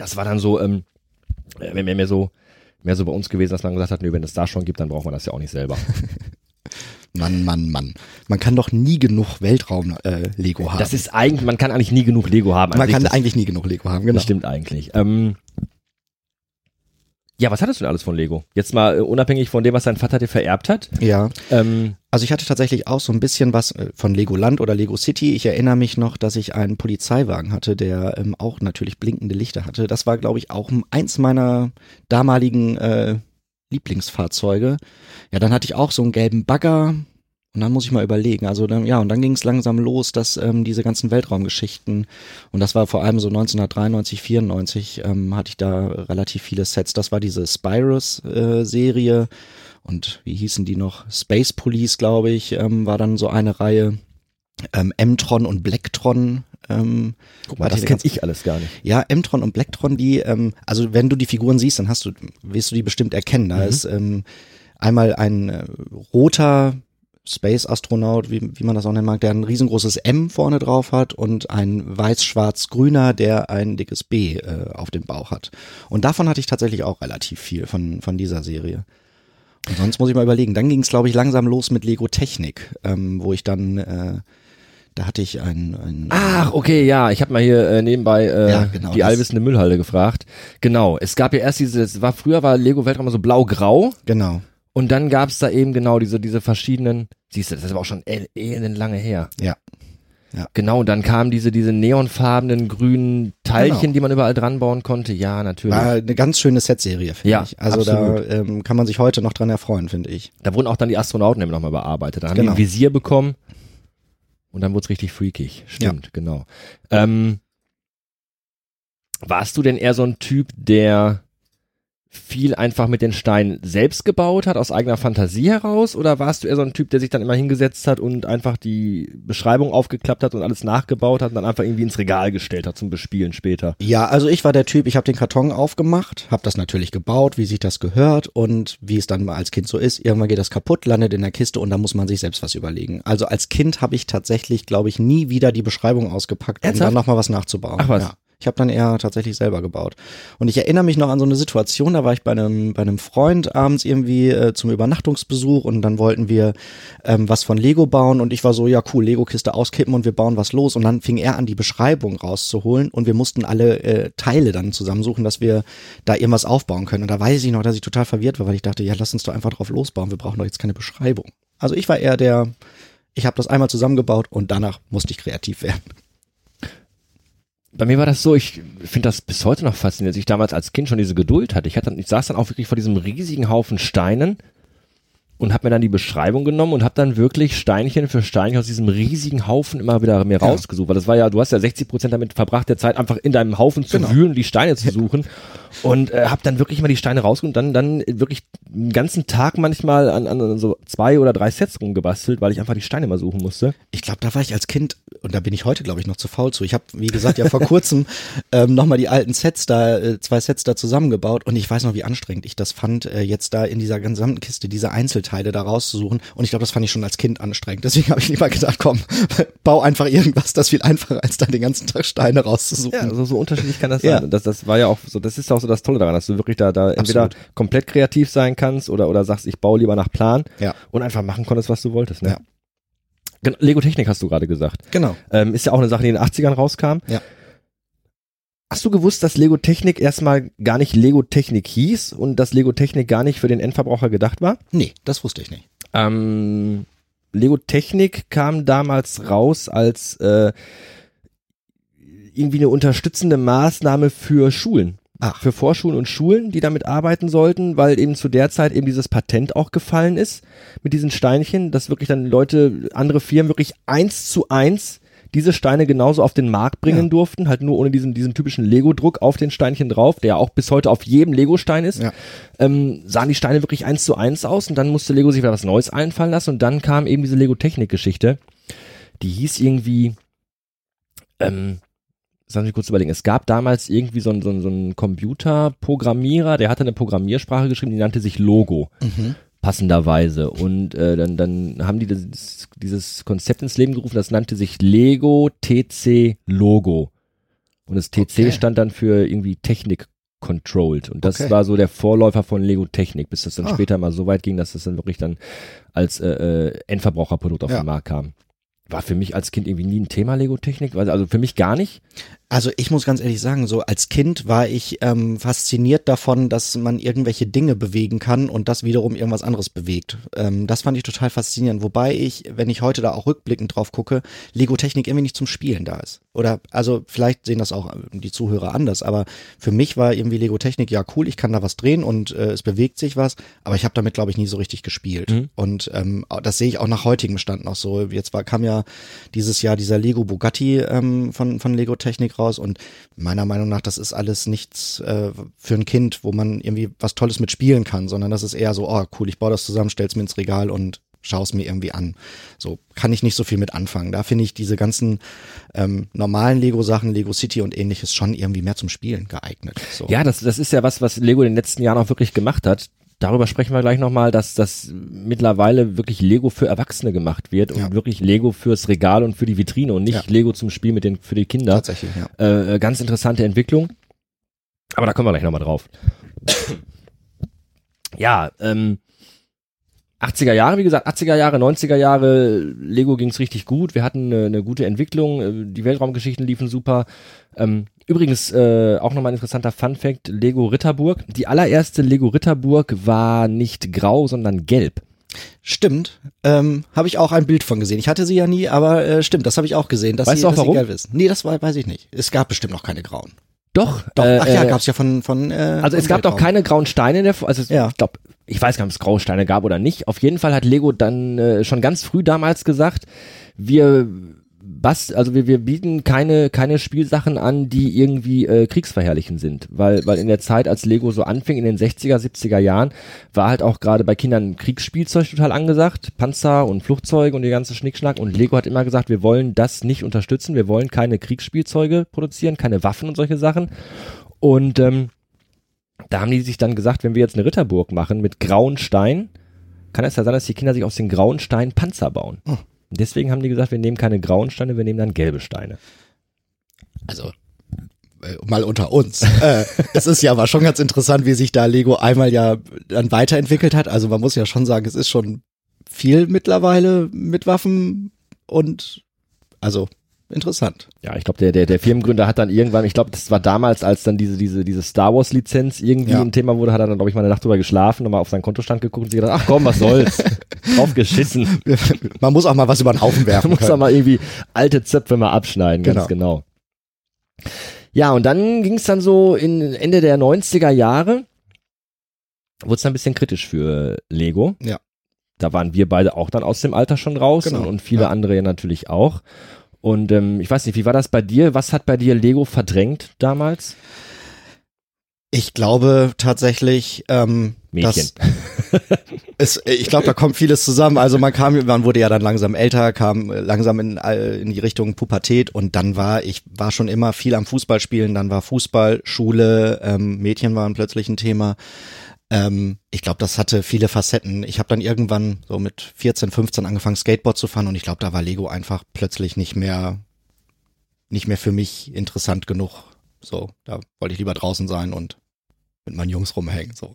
das war dann so, ähm, äh, mehr, mehr so, mehr so bei uns gewesen, dass man gesagt hat, nö, wenn es da schon gibt, dann braucht man das ja auch nicht selber. *laughs* Mann, Mann, Mann. Man kann doch nie genug Weltraum-Lego haben. Das ist eigentlich, man kann eigentlich nie genug Lego haben. An man sich, kann das, eigentlich nie genug Lego haben, genau. das stimmt eigentlich. Ähm, ja, was hattest du denn alles von Lego? Jetzt mal äh, unabhängig von dem, was dein Vater dir vererbt hat. Ja, Ähm, also ich hatte tatsächlich auch so ein bisschen was äh, von Legoland oder Lego City. Ich erinnere mich noch, dass ich einen Polizeiwagen hatte, der ähm, auch natürlich blinkende Lichter hatte. Das war, glaube ich, auch eins meiner damaligen äh, Lieblingsfahrzeuge. Ja, dann hatte ich auch so einen gelben Bagger. Und dann muss ich mal überlegen. Also dann, ja, und dann ging es langsam los, dass ähm, diese ganzen Weltraumgeschichten und das war vor allem so 1993, 94 ähm, hatte ich da relativ viele Sets. Das war diese Spyrus-Serie und wie hießen die noch? Space Police, glaube ich, ähm, war dann so eine Reihe. Ähm, M-Tron und Blacktron. Ähm, guck mal, das kenne ich alles gar nicht. ja, M-Tron und Blacktron, die, ähm, also wenn du die Figuren siehst, dann hast du, wirst du die bestimmt erkennen. Da Mhm. ist ähm, einmal ein äh, roter Space-Astronaut, wie, wie man das auch nennen mag, der ein riesengroßes M vorne drauf hat und ein weiß-schwarz-grüner, der ein dickes B äh, auf dem Bauch hat. Und davon hatte ich tatsächlich auch relativ viel von, von dieser Serie. Und sonst muss ich mal überlegen. Dann ging es, glaube ich, langsam los mit Lego Technik, ähm, wo ich dann, äh, da hatte ich ein, ein Ach, okay, ja, ich habe mal hier äh, nebenbei äh, Ja, genau, die allwissende Müllhalde gefragt. Genau, es gab ja erst diese, es war früher war Lego Weltraum immer so blau-grau genau, und dann gab's da eben genau diese diese verschiedenen, siehst du, das ist aber auch schon eh, elend lange her. ja. Ja. Genau, und dann kamen diese diese neonfarbenen grünen Teilchen, Genau. die man überall dran bauen konnte. Ja, natürlich. War eine ganz schöne Setserie, finde Ja, ich. Also absolut. da ähm, kann man sich heute noch dran erfreuen, finde ich. Da wurden auch dann die Astronauten eben nochmal bearbeitet. Dann haben Genau. die ein Visier bekommen und dann wurde es richtig freakig. Stimmt, genau. Ähm, warst du denn eher so ein Typ, der viel einfach mit den Steinen selbst gebaut hat, aus eigener Fantasie heraus? Oder warst du eher so ein Typ, der sich dann immer hingesetzt hat und einfach die Beschreibung aufgeklappt hat und alles nachgebaut hat und dann einfach irgendwie ins Regal gestellt hat zum Bespielen später? Ja, also ich war der Typ, ich habe den Karton aufgemacht, habe das natürlich gebaut, wie sich das gehört und wie es dann mal als Kind so ist. Irgendwann geht das kaputt, landet in der Kiste und dann muss man sich selbst was überlegen. Also als Kind habe ich tatsächlich, glaube ich, nie wieder die Beschreibung ausgepackt, um Ernsthaft? dann nochmal was nachzubauen. Ach was. Ja. Ich habe dann eher tatsächlich selber gebaut. Und ich erinnere mich noch an so eine Situation, da war ich bei einem, bei einem Freund abends irgendwie äh, zum Übernachtungsbesuch und dann wollten wir ähm, was von Lego bauen und ich war so, ja cool, Lego-Kiste auskippen und wir bauen was los. Und dann fing er an, die Beschreibung rauszuholen und wir mussten alle äh, Teile dann zusammensuchen, dass wir da irgendwas aufbauen können. Und da weiß ich noch, dass ich total verwirrt war, weil ich dachte, ja, lass uns doch einfach drauf losbauen, wir brauchen doch jetzt keine Beschreibung. Also ich war eher der, ich habe das einmal zusammengebaut und danach musste ich kreativ werden. Bei mir war das so, ich finde das bis heute noch faszinierend, dass ich damals als Kind schon diese Geduld hatte. Ich, hatte, ich saß dann auch wirklich vor diesem riesigen Haufen Steinen und habe mir dann die Beschreibung genommen und habe dann wirklich Steinchen für Steinchen aus diesem riesigen Haufen immer wieder mir Ja. rausgesucht. Weil das war ja, du hast ja 60 Prozent damit verbracht, der Zeit einfach in deinem Haufen zu Genau. wühlen die Steine zu suchen. Und äh, habe dann wirklich mal die Steine rausgeholt und dann, dann wirklich einen ganzen Tag manchmal an, an so zwei oder drei Sets rumgebastelt, weil ich einfach die Steine mal suchen musste. Ich glaube, da war ich als Kind, und da bin ich heute, glaube ich, noch zu faul zu. Ich habe, wie gesagt, ja vor *laughs* kurzem ähm, nochmal die alten Sets da, äh, zwei Sets da zusammengebaut und ich weiß noch, wie anstrengend ich das fand, äh, jetzt da in dieser gesamten Kiste diese Einzelteile da rauszusuchen. Und ich glaube, das fand ich schon als Kind anstrengend. Deswegen habe ich lieber gedacht, komm, *laughs* bau einfach irgendwas, das ist viel einfacher, als da den ganzen Tag Steine rauszusuchen. Ja, also so unterschiedlich kann das Ja. sein. Das, das war ja auch so, das ist auch so das Tolle daran, dass du wirklich da, da entweder Absolut. komplett kreativ sein kannst oder, oder sagst, ich baue lieber nach Plan Ja. und einfach machen konntest, was du wolltest. Ne? Ja. Lego Technik hast du gerade gesagt. Genau. Ähm, ist ja auch eine Sache, die in den 80ern rauskam. Ja. Hast du gewusst, dass Lego Technik erstmal gar nicht Lego Technik hieß und dass Lego Technik gar nicht für den Endverbraucher gedacht war? Nee, das wusste ich nicht. Ähm, Lego Technik kam damals raus als äh, irgendwie eine unterstützende Maßnahme für Schulen. Ach. für Vorschulen und Schulen, die damit arbeiten sollten, weil eben zu der Zeit eben dieses Patent auch gefallen ist mit diesen Steinchen, dass wirklich dann Leute, andere Firmen wirklich eins zu eins diese Steine genauso auf den Markt bringen Ja. durften, halt nur ohne diesen, diesen typischen Lego-Druck auf den Steinchen drauf, der auch bis heute auf jedem Lego-Stein ist, Ja. ähm, sahen die Steine wirklich eins zu eins aus und dann musste Lego sich wieder was Neues einfallen lassen und dann kam eben diese Lego-Technik-Geschichte, die hieß irgendwie, ähm, Lass mich kurz überlegen. Es gab damals irgendwie so einen, so einen, so einen Computerprogrammierer, der hatte eine Programmiersprache geschrieben, die nannte sich Logo Mhm. Passenderweise. Und äh, dann, dann haben die das, dieses Konzept ins Leben gerufen, das nannte sich Lego TC Logo. Und das TC Okay. stand dann für irgendwie Technik Controlled. Und das Okay. war so der Vorläufer von Lego Technik, bis das dann Ah. später mal so weit ging, dass das dann wirklich dann als äh, äh, Endverbraucherprodukt auf Ja. den Markt kam. War für mich als Kind irgendwie nie ein Thema Lego Technik, also für mich gar nicht. Also ich muss ganz ehrlich sagen, so als Kind war ich ähm, fasziniert davon, dass man irgendwelche Dinge bewegen kann und das wiederum irgendwas anderes bewegt. Ähm, das fand ich total faszinierend. Wobei ich, wenn ich heute da auch rückblickend drauf gucke, Lego-Technik irgendwie nicht zum Spielen da ist. Oder also vielleicht sehen das auch die Zuhörer anders, aber für mich war irgendwie Lego-Technik ja cool, ich kann da was drehen und äh, es bewegt sich was, aber ich habe damit glaube ich nie so richtig gespielt. Mhm. Und ähm, das sehe ich auch nach heutigem Stand noch so. Jetzt war, kam ja dieses Jahr dieser Lego Bugatti ähm, von, von Lego Technik raus und meiner Meinung nach, das ist alles nichts äh, für ein Kind, wo man irgendwie was Tolles mit spielen kann, sondern das ist eher so, oh cool, ich baue das zusammen, stell's mir ins Regal und schau es mir irgendwie an. So kann ich nicht so viel mit anfangen. Da finde ich diese ganzen ähm, normalen Lego-Sachen, Lego City und ähnliches schon irgendwie mehr zum Spielen geeignet. So. Ja, das, das ist ja was, was Lego in den letzten Jahren auch wirklich gemacht hat. Darüber sprechen wir gleich nochmal, dass das mittlerweile wirklich Lego für Erwachsene gemacht wird und Ja. wirklich Lego fürs Regal und für die Vitrine und nicht Ja. Lego zum Spiel mit den, für die Kinder. tatsächlich, ja. Äh, äh, ganz interessante Entwicklung. Aber da kommen wir gleich nochmal drauf. ja, ähm, 80er Jahre, wie gesagt, 80er Jahre, 90er Jahre, Lego ging's richtig gut. Wir hatten eine, eine gute Entwicklung, äh, die Weltraumgeschichten liefen super. Ähm, übrigens, äh, auch nochmal ein interessanter Fun-Fact, Lego Ritterburg. Die allererste Lego Ritterburg war nicht grau, sondern gelb. Stimmt. Ähm, habe ich auch ein Bild von gesehen. Ich hatte sie ja nie, aber äh, stimmt, das habe ich auch gesehen. Dass Weißt sie, du auch dass warum? Sie gelb ist. Nee, das war, weiß ich nicht. Es gab bestimmt noch keine grauen. Doch, Doch, äh, ach ja, äh, gab's ja von, von äh, Also es gab doch keine grauen Steine in der, also es- Ja. ich glaube, ich weiß gar nicht, ob es graue Steine gab oder nicht. Auf jeden Fall hat Lego dann äh, schon ganz früh damals gesagt, wir bast, also wir, wir bieten keine keine Spielsachen an, die irgendwie äh, kriegsverherrlichen sind, weil weil in der Zeit, als Lego so anfing in den 60er, 70er Jahren, war halt auch gerade bei Kindern Kriegsspielzeug total angesagt, Panzer und Flugzeuge und die ganze Schnickschnack. Und Lego hat immer gesagt, wir wollen das nicht unterstützen, wir wollen keine Kriegsspielzeuge produzieren, keine Waffen und solche Sachen. Und ähm, da haben die sich dann gesagt, wenn wir jetzt eine Ritterburg machen mit grauen Stein, kann es ja sein, dass die Kinder sich aus den grauen Steinen Panzer bauen. Oh. Deswegen haben die gesagt, wir nehmen keine grauen Steine, wir nehmen dann gelbe Steine. Also äh, mal unter uns. *laughs* äh, es ist ja aber schon ganz interessant, wie sich da Lego einmal ja dann weiterentwickelt hat. Also man muss ja schon sagen, es ist schon viel mittlerweile mit Waffen und also interessant. Ja, ich glaube, der, der, der Firmengründer hat dann irgendwann, ich glaube, das war damals, als dann diese, diese, diese Star Wars Lizenz irgendwie Ja. ein Thema wurde, hat er dann, glaube ich, mal eine Nacht drüber geschlafen, nochmal auf seinen Kontostand geguckt und sich gedacht, ach komm, was soll's. *laughs* Drauf geschissen. *laughs* Man muss auch mal was über den Haufen werfen muss er können. mal irgendwie alte Zöpfe mal abschneiden, ganz genau. Ja, und dann ging es dann so in Ende der 90er Jahre, wurde es dann ein bisschen kritisch für Lego. Ja. Da waren wir beide auch dann aus dem Alter schon raus Genau, und, und viele ja. andere ja natürlich auch. Und ähm, ich weiß nicht, wie war das bei dir? Was hat bei dir Lego verdrängt damals? Ich glaube tatsächlich, ähm, Mädchen. *laughs* es, ich glaube, da kommt vieles zusammen. Also man kam, man wurde ja dann langsam älter, kam äh, langsam in, in die Richtung Pubertät und dann war ich war schon immer viel am Fußball spielen. Dann war Fußball, Schule, ähm, Mädchen waren plötzlich ein Thema. Ähm, ich glaube, das hatte viele Facetten. Ich habe dann irgendwann so mit 14, 15 angefangen Skateboard zu fahren und ich glaube, da war Lego einfach plötzlich nicht mehr nicht mehr für mich interessant genug. So, da wollte ich lieber draußen sein und mit meinen Jungs rumhängen. So.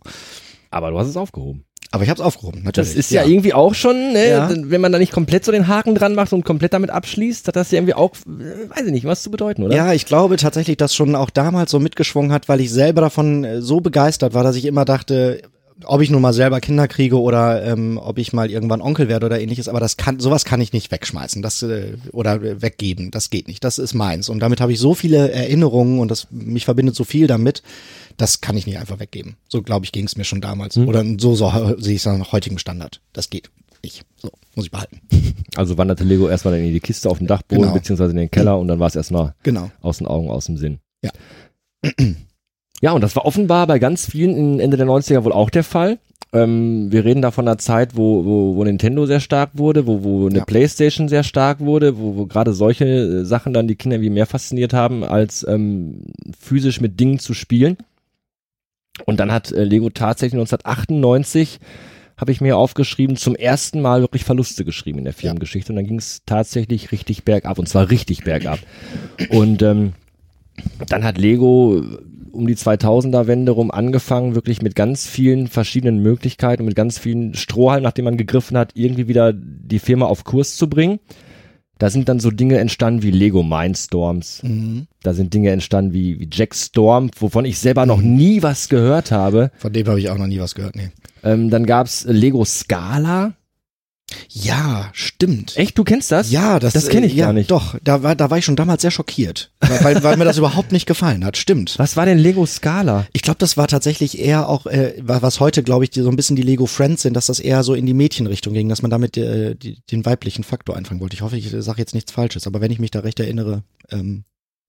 Aber du hast es aufgehoben. Aber ich habe es aufgehoben, natürlich. Das ist ja, irgendwie auch schon, ne, Ja. wenn man da nicht komplett so den Haken dran macht und komplett damit abschließt, hat das ja irgendwie auch, äh, weiß ich nicht, was zu bedeuten, oder? Ja, ich glaube tatsächlich, dass schon auch damals so mitgeschwungen hat, weil ich selber davon äh, so begeistert war, dass ich immer dachte, ob ich nun mal selber Kinder kriege oder ähm, ob ich mal irgendwann Onkel werde oder ähnliches, aber das kann, sowas kann ich nicht wegschmeißen, das äh, oder weggeben, das geht nicht, das ist meins und damit habe ich so viele Erinnerungen und das mich verbindet so viel damit, Das kann ich nicht einfach weggeben. So, glaube ich, ging es mir schon damals. Hm. Oder so, so sehe ich es nach heutigem Standard. Das geht nicht. So, muss ich behalten. *laughs* Also wanderte Lego erstmal in die Kiste auf dem Dachboden, Genau. beziehungsweise in den Keller und dann war es erstmal Genau. aus den Augen, aus dem Sinn. Ja. *clears throat* Ja, und das war offenbar bei ganz vielen in Ende der 90er wohl auch der Fall. Ähm, wir reden da von einer Zeit, wo, wo, wo Nintendo sehr stark wurde, wo, wo eine Ja. Playstation sehr stark wurde, wo, wo gerade solche äh, Sachen dann die Kinder wie mehr fasziniert haben, als ähm, physisch mit Dingen zu spielen. Und dann hat äh, Lego tatsächlich 1998 habe ich mir aufgeschrieben, zum ersten Mal wirklich Verluste geschrieben in der Firmengeschichte. Und dann ging es tatsächlich richtig bergab, und zwar richtig bergab. Und ähm, dann hat Lego um die 2000er Wende rum angefangen, wirklich mit ganz vielen verschiedenen Möglichkeiten und mit ganz vielen Strohhalmen, nachdem man gegriffen hat, irgendwie wieder die Firma auf Kurs zu bringen. Da sind dann so Dinge entstanden wie Lego Mindstorms. Mhm. Da sind Dinge entstanden wie, wie Jack Storm, wovon ich selber noch nie was gehört habe. Von dem habe ich auch noch nie was gehört. Nee. Ähm, dann gab's Lego Scala. Ja, stimmt. Echt, du kennst das? Ja, das, Das kenn ich äh, ja, gar nicht. Doch, da war, da war ich schon damals sehr schockiert, weil, weil, mir das *laughs* überhaupt nicht gefallen hat. Stimmt. Was war denn Lego Scala? Ich glaube, das war tatsächlich eher auch, äh, wa- was heute, glaube ich, die, so ein bisschen die Lego Friends sind, dass das eher so in die Mädchenrichtung ging, dass man damit äh, die, den weiblichen Faktor einfangen wollte. Ich hoffe, ich sage jetzt nichts Falsches, aber wenn ich mich da recht erinnere, ähm,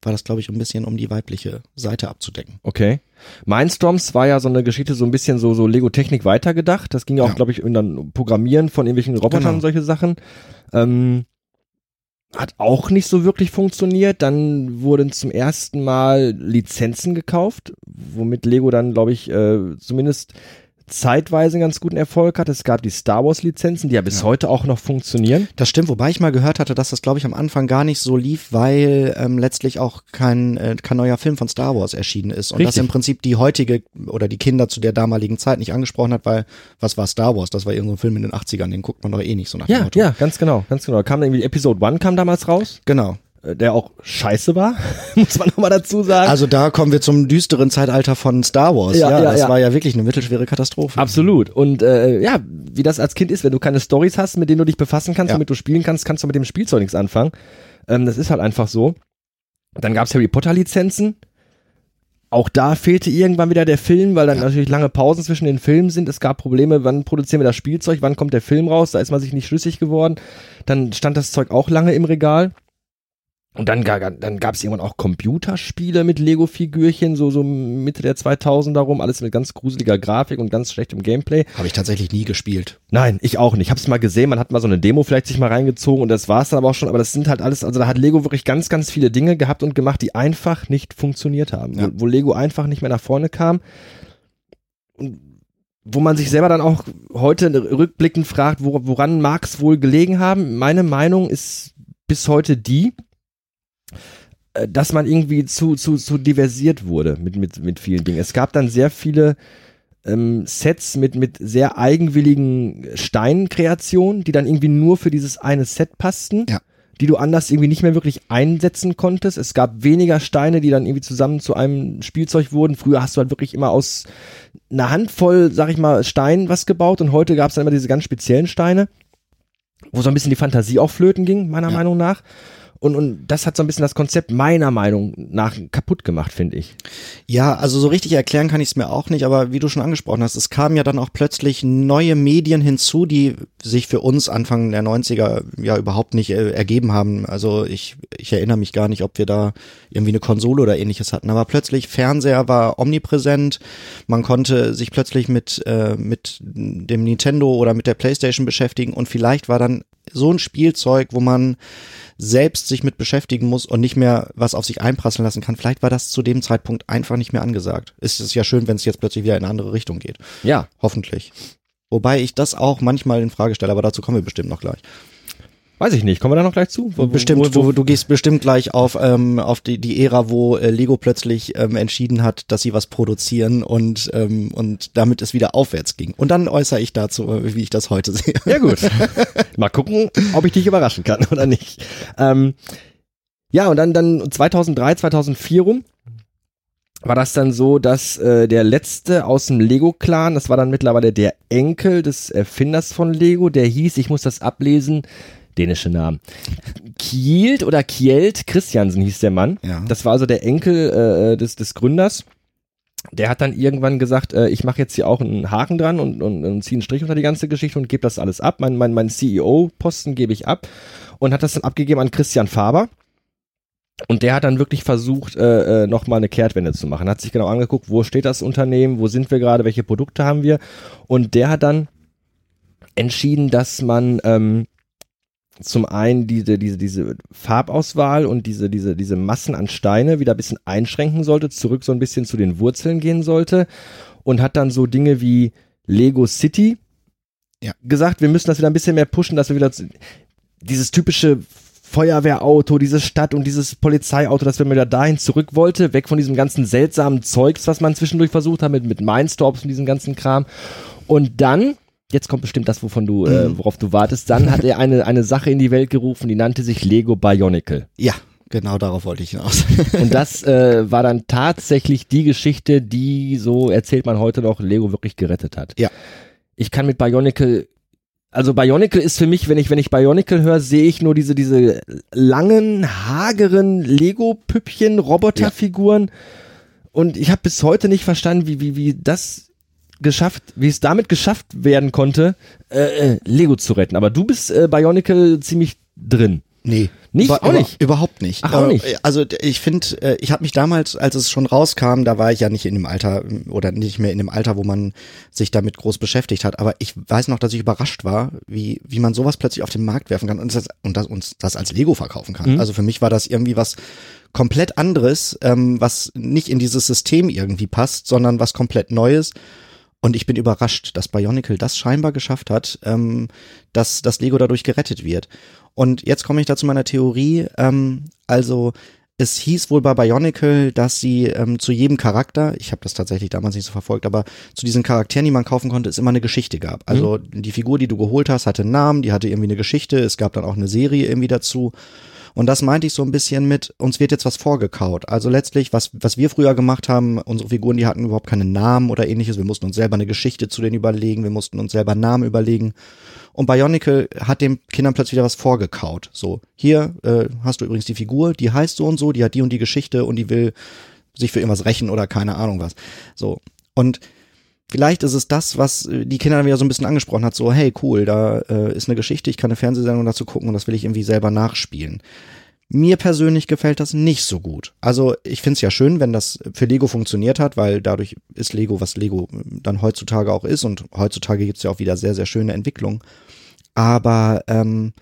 war das, glaube ich, ein bisschen, um die weibliche Seite abzudecken. Okay. Mindstorms war ja so eine Geschichte, so ein bisschen so, so Lego-Technik weitergedacht. Das ging ja auch, Ja. glaube ich, in dann Programmieren von irgendwelchen Robotern Genau. und solche Sachen. Ähm, hat auch nicht so wirklich funktioniert. Dann wurden zum ersten Mal Lizenzen gekauft, womit Lego dann, glaube ich, äh, zumindest zeitweise einen ganz guten Erfolg hat. Es gab die Star Wars Lizenzen, die ja bis Ja. heute auch noch funktionieren. Das stimmt, wobei ich mal gehört hatte, dass das, glaube ich, am Anfang gar nicht so lief, weil ähm, letztlich auch kein, äh, kein neuer Film von Star Wars erschienen ist. Und das im Prinzip die heutige oder die Kinder zu der damaligen Zeit nicht angesprochen hat, weil was war Star Wars? Das war irgendein Film in den 80ern, den guckt man doch eh nicht so nach dem Ja, Motto. ja, ganz genau, ganz genau. Da kam irgendwie Episode 1 kam damals raus, Genau. Äh, der auch scheiße war, *laughs* muss man nochmal dazu sagen. Also da kommen wir zum düsteren Zeitalter von Star Wars. Ja, Ja, ja, das ja. war ja wirklich eine mittelschwere Katastrophe. Absolut. Und äh, ja, wie das als Kind ist, wenn du keine Stories hast, mit denen du dich befassen kannst, Ja. womit du spielen kannst, kannst du mit dem Spielzeug nichts anfangen. Ähm, das ist halt einfach so. Dann gab's Harry Potter Lizenzen. Auch da fehlte irgendwann wieder der Film, weil dann natürlich lange Pausen zwischen den Filmen sind. Es gab Probleme, wann produzieren wir das Spielzeug, wann kommt der Film raus, da ist man sich nicht schlüssig geworden. Dann stand das Zeug auch lange im Regal. Und dann, dann gab es irgendwann auch Computerspiele mit Lego-Figürchen, so, so Mitte der 2000er rum, alles mit ganz gruseliger Grafik und ganz schlechtem Gameplay. Habe ich tatsächlich nie gespielt. Nein, ich auch nicht. Ich hab's mal gesehen, man hat mal so eine Demo vielleicht sich mal reingezogen und das war's dann aber auch schon. Aber das sind halt alles, also da hat Lego wirklich ganz, ganz viele Dinge gehabt und gemacht, die einfach nicht funktioniert haben. Ja. Wo, wo Lego einfach nicht mehr nach vorne kam. Und wo man sich selber dann auch heute rückblickend fragt, wo, woran mag's wohl gelegen haben. Meine Meinung ist bis heute die, dass man irgendwie zu, zu, zu diversiert wurde mit, mit, mit vielen Dingen. Es gab dann sehr viele ähm, Sets mit, mit sehr eigenwilligen Steinkreationen, die dann irgendwie nur für dieses eine Set passten. Ja. Die du anders irgendwie nicht mehr wirklich einsetzen konntest. Es gab weniger Steine, die dann irgendwie zusammen zu einem Spielzeug wurden. Früher hast du halt wirklich immer aus einer Handvoll, sag ich mal, Steinen was gebaut und heute gab es dann immer diese ganz speziellen Steine, wo so ein bisschen die Fantasie auch flöten ging, meiner Ja. Meinung nach. Und, und das hat so ein bisschen das Konzept meiner Meinung nach kaputt gemacht, finde ich. Ja, also so richtig erklären kann ich es mir auch nicht, aber wie du schon angesprochen hast, es kamen ja dann auch plötzlich neue Medien hinzu, die sich für uns Anfang der 90er ja überhaupt nicht äh, ergeben haben. Also ich, ich erinnere mich gar nicht, ob wir da irgendwie eine Konsole oder ähnliches hatten, aber plötzlich Fernseher war omnipräsent, man konnte sich plötzlich mit, äh, mit dem Nintendo oder mit der Playstation beschäftigen und vielleicht war dann so ein Spielzeug, wo man selbst sich mit beschäftigen muss und nicht mehr was auf sich einprasseln lassen kann. Vielleicht war das zu dem Zeitpunkt einfach nicht mehr angesagt. Es ist ja schön, wenn es jetzt plötzlich wieder in eine andere Richtung geht. Ja, Hoffentlich. Wobei ich das auch manchmal in Frage stelle, aber dazu kommen wir bestimmt noch gleich. Weiß ich nicht. Kommen wir da noch gleich zu? Wo- wo- Bestimmt, wo- du, du gehst bestimmt gleich auf, ähm, auf die, die Ära, wo äh, Lego plötzlich ähm, entschieden hat, dass sie was produzieren und, ähm, und damit es wieder aufwärts ging. Und dann äußere ich dazu, äh, wie ich das heute sehe. Ja gut. *laughs* Mal gucken, ob ich dich überraschen kann oder nicht. Ähm, ja, und dann, dann 2003, 2004 rum war das dann so, dass äh, der letzte aus dem Lego-Clan, das war dann mittlerweile der Enkel des Erfinders von Lego, der hieß, ich muss das ablesen, dänische Namen, Kielt oder Kjeld Christiansen hieß der Mann. Ja. Das war also der Enkel äh, des, des Gründers. der hat dann irgendwann gesagt, äh, ich mache jetzt hier auch einen Haken dran und, und, und ziehe einen Strich unter die ganze Geschichte und gebe das alles ab. Mein, mein, mein CEO-Posten gebe ich ab und hat das dann abgegeben an Christian Faber. Und der hat dann wirklich versucht, äh, äh, nochmal eine Kehrtwende zu machen. Hat sich genau angeguckt, wo steht das Unternehmen, wo sind wir gerade, welche Produkte haben wir. Und der hat dann entschieden, dass man ähm, zum einen diese, diese, diese Farbauswahl und diese, diese, diese Massen an Steine wieder ein bisschen einschränken sollte, zurück so ein bisschen zu den Wurzeln gehen sollte und hat dann so Dinge wie Lego City ja. gesagt, wir müssen das wieder ein bisschen mehr pushen, dass wir wieder dieses typische Feuerwehrauto, diese Stadt und dieses Polizeiauto, dass wir wieder dahin zurück wollte, weg von diesem ganzen seltsamen Zeugs, was man zwischendurch versucht hat mit, mit Mindstorms und diesem ganzen Kram. Und dann jetzt kommt bestimmt das, wovon du, äh, mhm. worauf du wartest. Dann hat er eine, eine Sache in die Welt gerufen, die nannte sich Lego Bionicle. Ja, genau darauf wollte ich hinaus. *laughs* Und das äh, war dann tatsächlich die Geschichte, die, so erzählt man heute noch, Lego wirklich gerettet hat. Ja. Ich kann mit Bionicle also Bionicle ist für mich, wenn ich wenn ich Bionicle höre, sehe ich nur diese diese langen hageren Lego Püppchen Roboterfiguren ja. und ich habe bis heute nicht verstanden, wie wie wie das geschafft, wie es damit geschafft werden konnte, äh, äh, Lego zu retten. Aber du bist äh, Bionicle ziemlich drin. Nee. Nicht? Über, auch nicht? Überhaupt nicht. Ach, auch nicht. Also ich finde, äh, ich habe mich damals, als es schon rauskam, da war ich ja nicht in dem Alter oder nicht mehr in dem Alter, wo man sich damit groß beschäftigt hat. Aber ich weiß noch, dass ich überrascht war, wie, wie man sowas plötzlich auf den Markt werfen kann und das, und das, uns das als Lego verkaufen kann. Mhm. Also für mich war das irgendwie was komplett anderes, ähm, was nicht in dieses System irgendwie passt, sondern was komplett Neues und ich bin überrascht, dass Bionicle das scheinbar geschafft hat, ähm, dass das Lego dadurch gerettet wird. Und jetzt komme ich da zu meiner Theorie. Ähm, also es hieß wohl bei Bionicle, dass sie ähm, zu jedem Charakter, ich habe das tatsächlich damals nicht so verfolgt, aber zu diesen Charakteren, die man kaufen konnte, es immer eine Geschichte gab. Also mhm. die Figur, die du geholt hast, hatte einen Namen, die hatte irgendwie eine Geschichte, es gab dann auch eine Serie irgendwie dazu. Und das meinte ich so ein bisschen mit, uns wird jetzt was vorgekaut. Also letztlich, was, was wir früher gemacht haben, unsere Figuren, die hatten überhaupt keinen Namen oder ähnliches. Wir mussten uns selber eine Geschichte zu denen überlegen, wir mussten uns selber Namen überlegen. Und Bionicle hat den Kindern plötzlich wieder was vorgekaut. So, hier äh, hast du übrigens die Figur, die heißt so und so, die hat die und die Geschichte und die will sich für irgendwas rächen oder keine Ahnung was. So. Und vielleicht ist es das, was äh, die Kinder wieder so ein bisschen angesprochen hat, so, hey, cool, da äh, ist eine Geschichte, ich kann eine Fernsehsendung dazu gucken und das will ich irgendwie selber nachspielen. Mir persönlich gefällt das nicht so gut. Also ich finde es ja schön, wenn das für Lego funktioniert hat, weil dadurch ist Lego, was Lego äh, dann heutzutage auch ist und heutzutage gibt's ja auch wieder sehr, sehr schöne Entwicklungen. Aber ähm,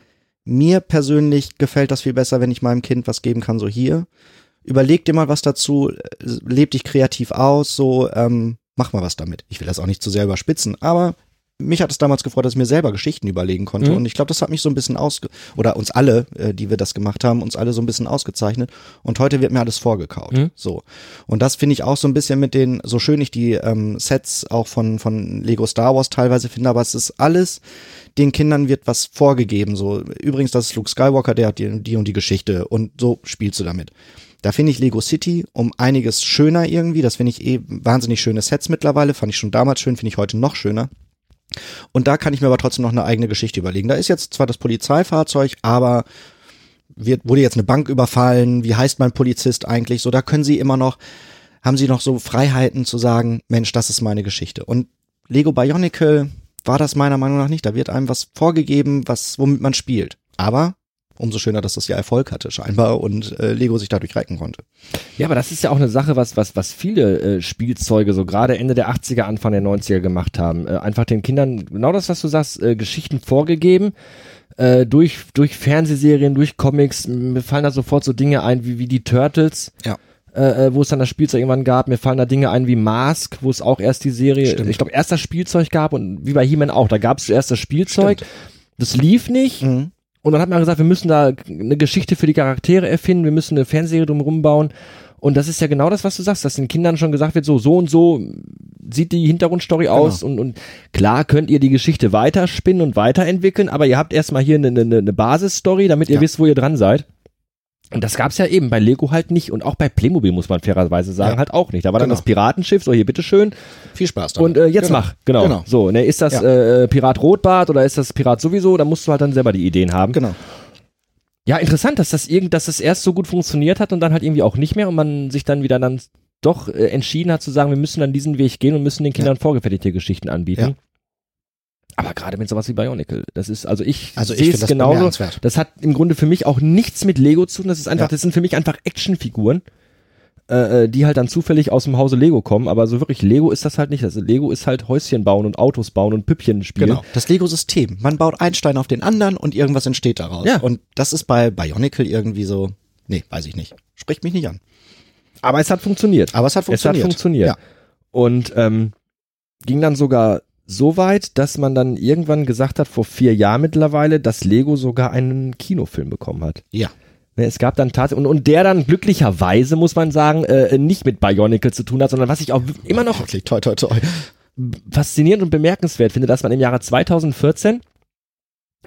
mir persönlich gefällt das viel besser, wenn ich meinem Kind was geben kann, so hier. Überleg dir mal was dazu, äh, leb dich kreativ aus, so ähm, mach mal was damit. Ich will das auch nicht zu sehr überspitzen, aber mich hat es damals gefreut, dass ich mir selber Geschichten überlegen konnte. Mhm. Und ich glaube, das hat mich so ein bisschen ausge oder uns alle, äh, die wir das gemacht haben, uns alle so ein bisschen ausgezeichnet. Und heute wird mir alles vorgekaut. Mhm. So. Und das finde ich auch so ein bisschen mit den, so schön ich die ähm, Sets auch von, von Lego Star Wars teilweise finde, aber es ist alles, den Kindern wird was vorgegeben. So, übrigens, das ist Luke Skywalker, der hat die, die und die Geschichte und so spielst du damit. Da finde ich Lego City um einiges schöner irgendwie. Das finde ich eh wahnsinnig schöne Sets mittlerweile. Fand ich schon damals schön, finde ich heute noch schöner. Und da kann ich mir aber trotzdem noch eine eigene Geschichte überlegen. Da ist jetzt zwar das Polizeifahrzeug, aber wird, wurde jetzt eine Bank überfallen? Wie heißt mein Polizist eigentlich? So, da können Sie immer noch, haben Sie noch so Freiheiten zu sagen, Mensch, das ist meine Geschichte. Und Lego Bionicle war das meiner Meinung nach nicht. Da wird einem was vorgegeben, was, womit man spielt. Aber umso schöner, dass das ja Erfolg hatte scheinbar und äh, Lego sich dadurch retten konnte. Ja, aber das ist ja auch eine Sache, was was was viele äh, Spielzeuge so gerade Ende der 80er, Anfang der 90er gemacht haben. Äh, einfach den Kindern genau das, was du sagst, äh, Geschichten vorgegeben. Äh, durch durch Fernsehserien, durch Comics, mir fallen da sofort so Dinge ein wie wie die Turtles. Ja. Äh, äh, wo es dann das Spielzeug irgendwann gab. Mir fallen da Dinge ein wie Mask, wo es auch erst die Serie, Stimmt. ich glaube, erst das Spielzeug gab und wie bei He-Man auch, da gab es zuerst das Spielzeug. Stimmt. Das lief nicht. Mhm. Und dann hat man gesagt, wir müssen da eine Geschichte für die Charaktere erfinden, wir müssen eine Fernsehserie drumherum bauen. Und das ist ja genau das, was du sagst, dass den Kindern schon gesagt wird, so, so und so sieht die Hintergrundstory genau. aus und, und klar könnt ihr die Geschichte weiterspinnen und weiterentwickeln, aber ihr habt erstmal hier eine, eine, eine Basisstory, damit ihr ja. wisst, wo ihr dran seid. Und das gab's ja eben bei Lego halt nicht und auch bei Playmobil muss man fairerweise sagen ja. halt auch nicht. Da war genau. dann das Piratenschiff, so hier bitteschön. Viel Spaß damit. Und äh, jetzt genau. mach, genau. genau. So, ne, ist das ja. äh, Pirat Rotbart oder ist das Pirat sowieso? Da musst du halt dann selber die Ideen haben. Genau. Ja, interessant, dass das irgend, dass das erst so gut funktioniert hat und dann halt irgendwie auch nicht mehr und man sich dann wieder dann doch äh, entschieden hat zu sagen, wir müssen dann diesen Weg gehen und müssen den Kindern vorgefertigte Geschichten anbieten. Ja. Aber gerade mit sowas wie Bionicle, das ist, also ich Also ich sehe es das genauso. Das hat im Grunde für mich auch nichts mit Lego zu tun. Das ist einfach, Ja. das sind für mich einfach Actionfiguren, äh, äh, die halt dann zufällig aus dem Hause Lego kommen. Aber so wirklich Lego ist das halt nicht. Also Lego ist halt Häuschen bauen und Autos bauen und Püppchen spielen. Genau. Das Lego-System. Man baut einen Stein auf den anderen und irgendwas entsteht daraus. Ja. Und das ist bei Bionicle irgendwie so, nee, weiß ich nicht. Spricht mich nicht an. Aber es hat funktioniert. Aber es hat funktioniert. Es hat funktioniert. Ja. Und ähm, ging dann sogar so weit, dass man dann irgendwann gesagt hat, vor vier Jahren mittlerweile, dass Lego sogar einen Kinofilm bekommen hat. Ja. Ne, Es gab dann tatsächlich, und, und der dann glücklicherweise, muss man sagen, äh, nicht mit Bionicle zu tun hat, sondern was ich auch immer noch Wirklich toi, toi, toi. faszinierend und bemerkenswert finde, dass man im Jahre 2014,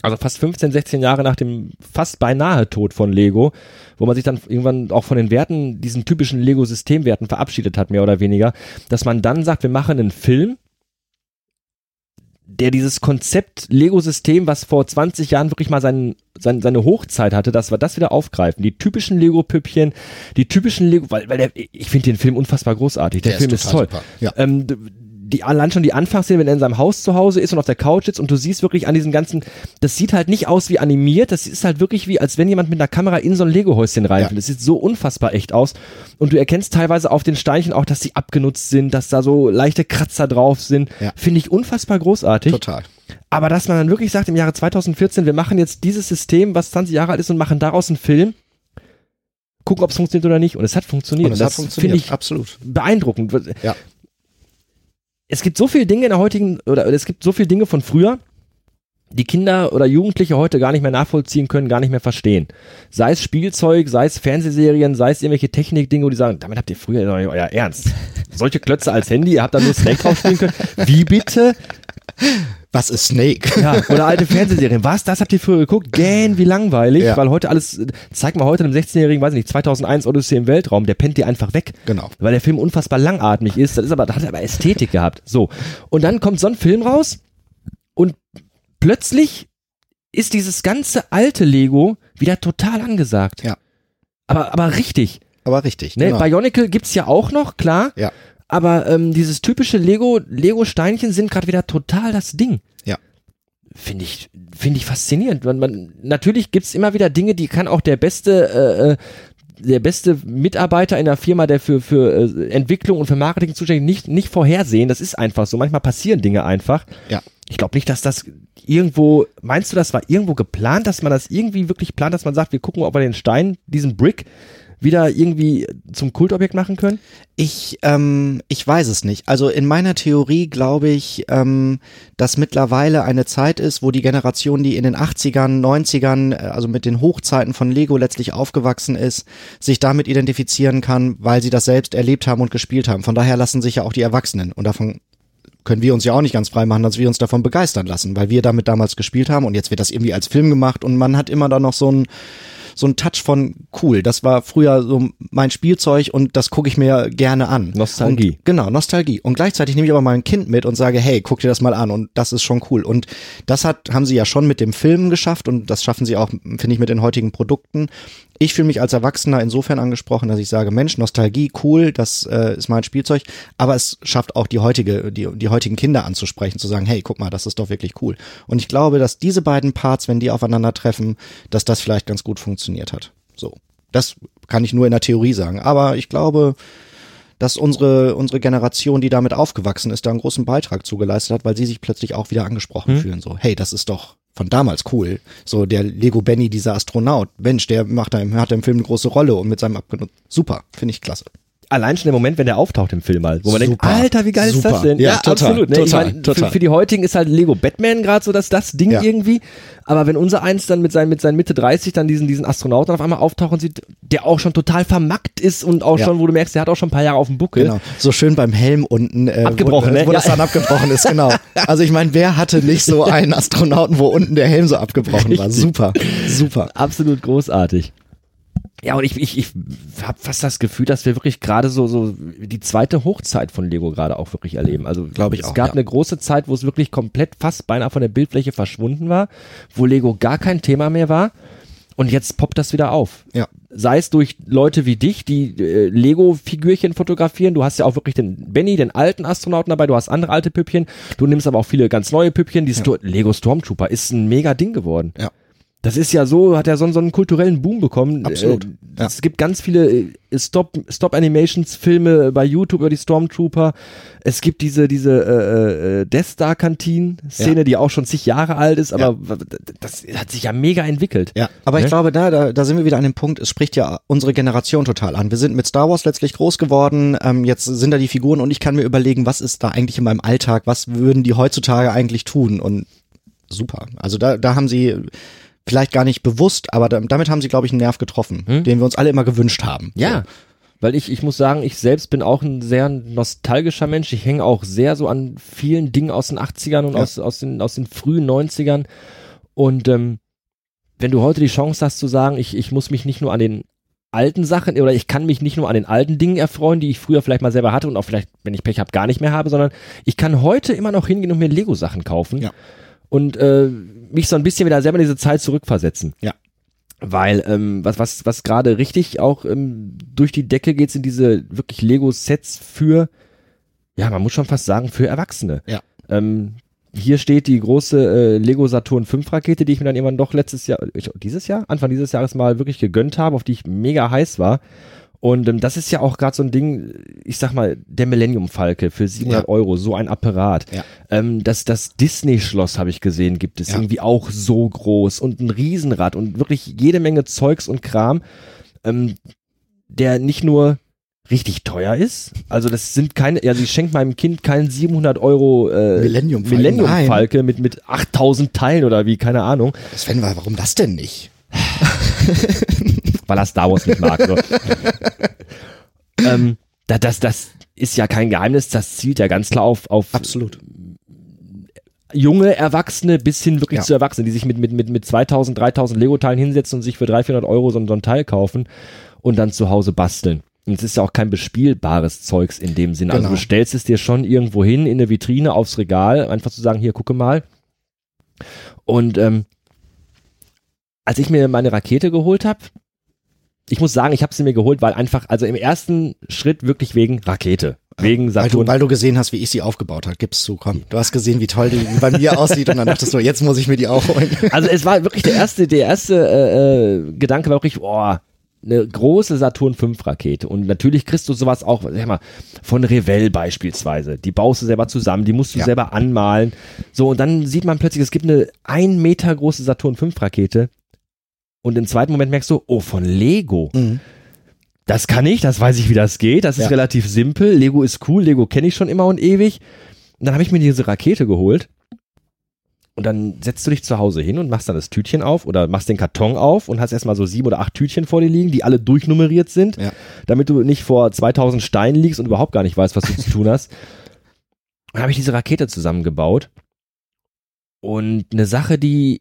also fast 15, 16 Jahre nach dem fast beinahe Tod von Lego, wo man sich dann irgendwann auch von den Werten, diesen typischen Lego-Systemwerten verabschiedet hat, mehr oder weniger, dass man dann sagt, wir machen einen Film, der dieses Konzept Lego-System, was vor 20 Jahren wirklich mal seinen, sein, seine Hochzeit hatte, dass wir das wieder aufgreifen. Die typischen Lego-Püppchen, die typischen Lego, weil, weil der, ich finde den Film unfassbar großartig. Der, Film ist, total toll. super. Ja. Ähm, die allein schon die Anfangsszene, wenn er in seinem Haus zu Hause ist und auf der Couch sitzt und du siehst wirklich an diesen ganzen, das sieht halt nicht aus wie animiert, das ist halt wirklich wie, als wenn jemand mit einer Kamera in so ein Lego-Häuschen reinfällt. Ja. Das sieht so unfassbar echt aus. Und du erkennst teilweise auf den Steinchen auch, dass sie abgenutzt sind, dass da so leichte Kratzer drauf sind. Ja. Finde ich unfassbar großartig. Total. Aber dass man dann wirklich sagt, im Jahre 2014, wir machen jetzt dieses System, was 20 Jahre alt ist und machen daraus einen Film, gucken, ob es funktioniert oder nicht. Und es hat funktioniert. Und es das hat funktioniert. finde ich Absolut. beeindruckend. Ja. Es gibt so viele Dinge in der heutigen, oder es gibt so viele Dinge von früher, die Kinder oder Jugendliche heute gar nicht mehr nachvollziehen können, gar nicht mehr verstehen. Sei es Spielzeug, sei es Fernsehserien, sei es irgendwelche Technikdinge, wo die sagen, damit habt ihr früher euer Ernst. Solche Klötze als Handy, ihr habt da nur Snake drauf spielen können. Wie bitte? Was ist Snake? Ja, oder alte Fernsehserien. Was? Das habt ihr früher geguckt? Gähn, wie langweilig. Ja. Weil heute alles, zeig mal heute einem 16-Jährigen, weiß ich nicht, 2001 Odyssee im Weltraum, der pennt dir einfach weg. Genau. Weil der Film unfassbar langatmig ist. Das ist aber, das hat aber Ästhetik gehabt. So. Und dann kommt so ein Film raus und plötzlich ist dieses ganze alte Lego wieder total angesagt. Ja. Aber, aber richtig. Aber richtig. Ne? genau. Bionicle gibt's ja auch noch, klar. Ja. Aber ähm, dieses typische Lego, Lego-Steinchen sind gerade wieder total das Ding. Ja. Finde ich, finde ich faszinierend. Man, man, natürlich gibt's immer wieder Dinge, die kann auch der beste, äh, äh, der beste Mitarbeiter in der Firma, der für, für äh, Entwicklung und für Marketing zuständig nicht, nicht vorhersehen. Das ist einfach so. Manchmal passieren Dinge einfach. Ja. Ich glaube nicht, dass das irgendwo, meinst du, das war irgendwo geplant, dass man das irgendwie wirklich plant, dass man sagt, wir gucken, ob wir den Stein, diesen Brick, wieder irgendwie zum Kultobjekt machen können? Ich, ähm, ich weiß es nicht. Also in meiner Theorie glaube ich, ähm, dass mittlerweile eine Zeit ist, wo die Generation, die in den 80ern, 90ern, äh, also mit den Hochzeiten von Lego letztlich aufgewachsen ist, sich damit identifizieren kann, weil sie das selbst erlebt haben und gespielt haben. Von daher lassen sich ja auch die Erwachsenen und davon können wir uns ja auch nicht ganz frei machen, dass wir uns davon begeistern lassen, weil wir damit damals gespielt haben und jetzt wird das irgendwie als Film gemacht und man hat immer da noch so ein so ein Touch von cool. Das war früher so mein Spielzeug und das gucke ich mir gerne an. Nostalgie. Und, genau, Nostalgie. Und gleichzeitig nehme ich aber mal ein Kind mit und sage, hey, guck dir das mal an und das ist schon cool. Und das hat, haben sie ja schon mit dem Film geschafft und das schaffen sie auch, finde ich, mit den heutigen Produkten. Ich fühle mich als Erwachsener insofern angesprochen, dass ich sage, Mensch, Nostalgie, cool, das äh, ist mein Spielzeug, aber es schafft auch die heutige, die, die heutigen Kinder anzusprechen, zu sagen, hey, guck mal, das ist doch wirklich cool. Und ich glaube, dass diese beiden Parts, wenn die aufeinandertreffen, dass das vielleicht ganz gut funktioniert hat. So. Das kann ich nur in der Theorie sagen. Aber ich glaube, dass unsere, unsere Generation, die damit aufgewachsen ist, da einen großen Beitrag zugeleistet hat, weil sie sich plötzlich auch wieder angesprochen Hm. fühlen. So, hey, das ist doch von damals cool. So, der Lego Benny, dieser Astronaut, Mensch, der macht da, hat im Film eine große Rolle und mit seinem abgenutzt. Super, finde ich klasse. Allein schon der Moment, wenn der auftaucht im Film halt, wo man denkt, Super. Alter, wie geil ist Super. das denn? Ja, total, absolut. Ne? total, ich mein, total. Für, für die heutigen ist halt Lego Batman gerade so das, das Ding Ja. irgendwie. Aber wenn unser eins dann mit seinen, mit seinen Mitte 30 dann diesen, diesen Astronauten auf einmal auftauchen sieht, der auch schon total vermackt ist und auch Ja. schon, wo du merkst, der hat auch schon ein paar Jahre auf dem Buckel. Genau. So schön beim Helm unten, äh, Abgebrochen, wo, ne? wo das Ja. dann abgebrochen ist, genau. *laughs* Also ich meine, wer hatte nicht so *laughs* einen Astronauten, wo unten der Helm so abgebrochen war? Super, super. Absolut großartig. Ja, und ich, ich, ich habe fast das Gefühl, dass wir wirklich gerade so, so die zweite Hochzeit von Lego gerade auch wirklich erleben. Also Glaube ich es auch, gab ja. eine große Zeit, wo es wirklich komplett fast beinahe von der Bildfläche verschwunden war, wo Lego gar kein Thema mehr war. Und jetzt poppt das wieder auf. Ja. Sei es durch Leute wie dich, die äh, Lego-Figürchen fotografieren. Du hast ja auch wirklich den Benny, den alten Astronauten dabei. Du hast andere alte Püppchen. Du nimmst aber auch viele ganz neue Püppchen. Die Sto Lego Stormtrooper ist ein mega Ding geworden. Ja. Das ist ja so, hat ja so, so einen kulturellen Boom bekommen. Absolut, Äh, ja. Es gibt ganz viele äh, Stop, Stop bei YouTube über die Stormtrooper. Es gibt diese, diese äh, äh, Death Star Kantin Szene, Ja. die auch schon zig Jahre alt ist, aber w- das hat sich ja mega entwickelt. Ja, aber ich Ne? glaube, da, da, da sind wir wieder an dem Punkt, es spricht ja unsere Generation total an. Wir sind mit Star Wars letztlich groß geworden, ähm, jetzt sind da die Figuren und ich kann mir überlegen, was ist da eigentlich in meinem Alltag, was würden die heutzutage eigentlich tun und super. Also da, da haben sie vielleicht gar nicht bewusst, aber da, damit haben sie, glaube ich, einen Nerv getroffen, Hm? den wir uns alle immer gewünscht haben. Ja. Weil ich, ich muss sagen, ich selbst bin auch ein sehr nostalgischer Mensch. Ich hänge auch sehr so an vielen Dingen aus den 80ern und Ja. aus, aus, den, aus den frühen 90ern. Und ähm, wenn du heute die Chance hast zu sagen, ich, ich muss mich nicht nur an den alten Sachen oder ich kann mich nicht nur an den alten Dingen erfreuen, die ich früher vielleicht mal selber hatte und auch vielleicht, wenn ich Pech habe, gar nicht mehr habe, sondern ich kann heute immer noch hingehen und mir Lego-Sachen kaufen Ja. Und äh, mich so ein bisschen wieder selber in diese Zeit zurückversetzen. Ja. Weil ähm, was was was gerade richtig auch ähm, durch die Decke geht, sind diese wirklich Lego-Sets für, ja, man muss schon fast sagen, für Erwachsene. Ja. Ähm, hier steht die große äh, Lego Saturn 5 Rakete, die ich mir dann irgendwann doch letztes Jahr, ich, dieses Jahr, Anfang dieses Jahres mal wirklich gegönnt habe, auf die ich mega heiß war. Und ähm, das ist ja auch gerade so ein Ding, ich sag mal, der Millennium Falke für 700 Ja. Euro, so ein Apparat. Ja. Ähm, das das Disney-Schloss habe ich gesehen, gibt es Ja. irgendwie auch so groß und ein Riesenrad und wirklich jede Menge Zeugs und Kram, ähm, der nicht nur richtig teuer ist. Also das sind keine, ja, ich schenke meinem Kind keinen 700 Euro äh, Millennium Falke, Millennium nein. Falke mit mit 8000 Teilen oder wie, keine Ahnung, Sven, warum das denn nicht? *laughs* weil er Star Wars nicht mag. So. *laughs* ähm, da- das, das ist ja kein Geheimnis, das zielt ja ganz klar auf, auf Absolut. junge Erwachsene bis hin wirklich Ja. zu Erwachsenen, die sich mit, mit, mit, mit 2000, 3000 Lego-Teilen hinsetzen und sich für 300, 400 Euro so, ein- so ein Teil kaufen und dann zu Hause basteln. Und es ist ja auch kein bespielbares Zeugs in dem Sinne. Also Genau. du stellst es dir schon irgendwo hin, in eine Vitrine, aufs Regal, einfach zu sagen, hier, gucke mal. Und ähm, als ich mir meine Rakete geholt habe, ich muss sagen, ich habe sie mir geholt, weil einfach, also im ersten Schritt wirklich wegen Rakete. Wegen Weil Saturn. du, weil du gesehen hast, wie ich sie aufgebaut habe. Gib's zu, komm. Du hast gesehen, wie toll die bei mir aussieht und dann dachtest du, jetzt muss ich mir die auch holen. *laughs* Also es war wirklich der erste, der erste äh, äh, Gedanke war wirklich, oh, eine große Saturn 5 Rakete und natürlich kriegst du sowas auch, sag mal, von Revell beispielsweise. Die baust du selber zusammen, die musst du Ja. selber anmalen. So und dann sieht man plötzlich, es gibt eine ein Meter große Saturn 5 Rakete und im zweiten Moment merkst du, oh, von Lego. Mhm. Das kann ich, das weiß ich, wie das geht. Das ist Ja. relativ simpel. Lego ist cool, Lego kenne ich schon immer und ewig. Und dann habe ich mir diese Rakete geholt. Und dann setzt du dich zu Hause hin und machst dann das Tütchen auf oder machst den Karton auf und hast erstmal so sieben oder acht Tütchen vor dir liegen, die alle durchnummeriert sind, Ja. damit du nicht vor 2000 Steinen liegst und überhaupt gar nicht weißt, was du zu tun hast. Dann habe ich diese Rakete zusammengebaut. Und eine Sache, die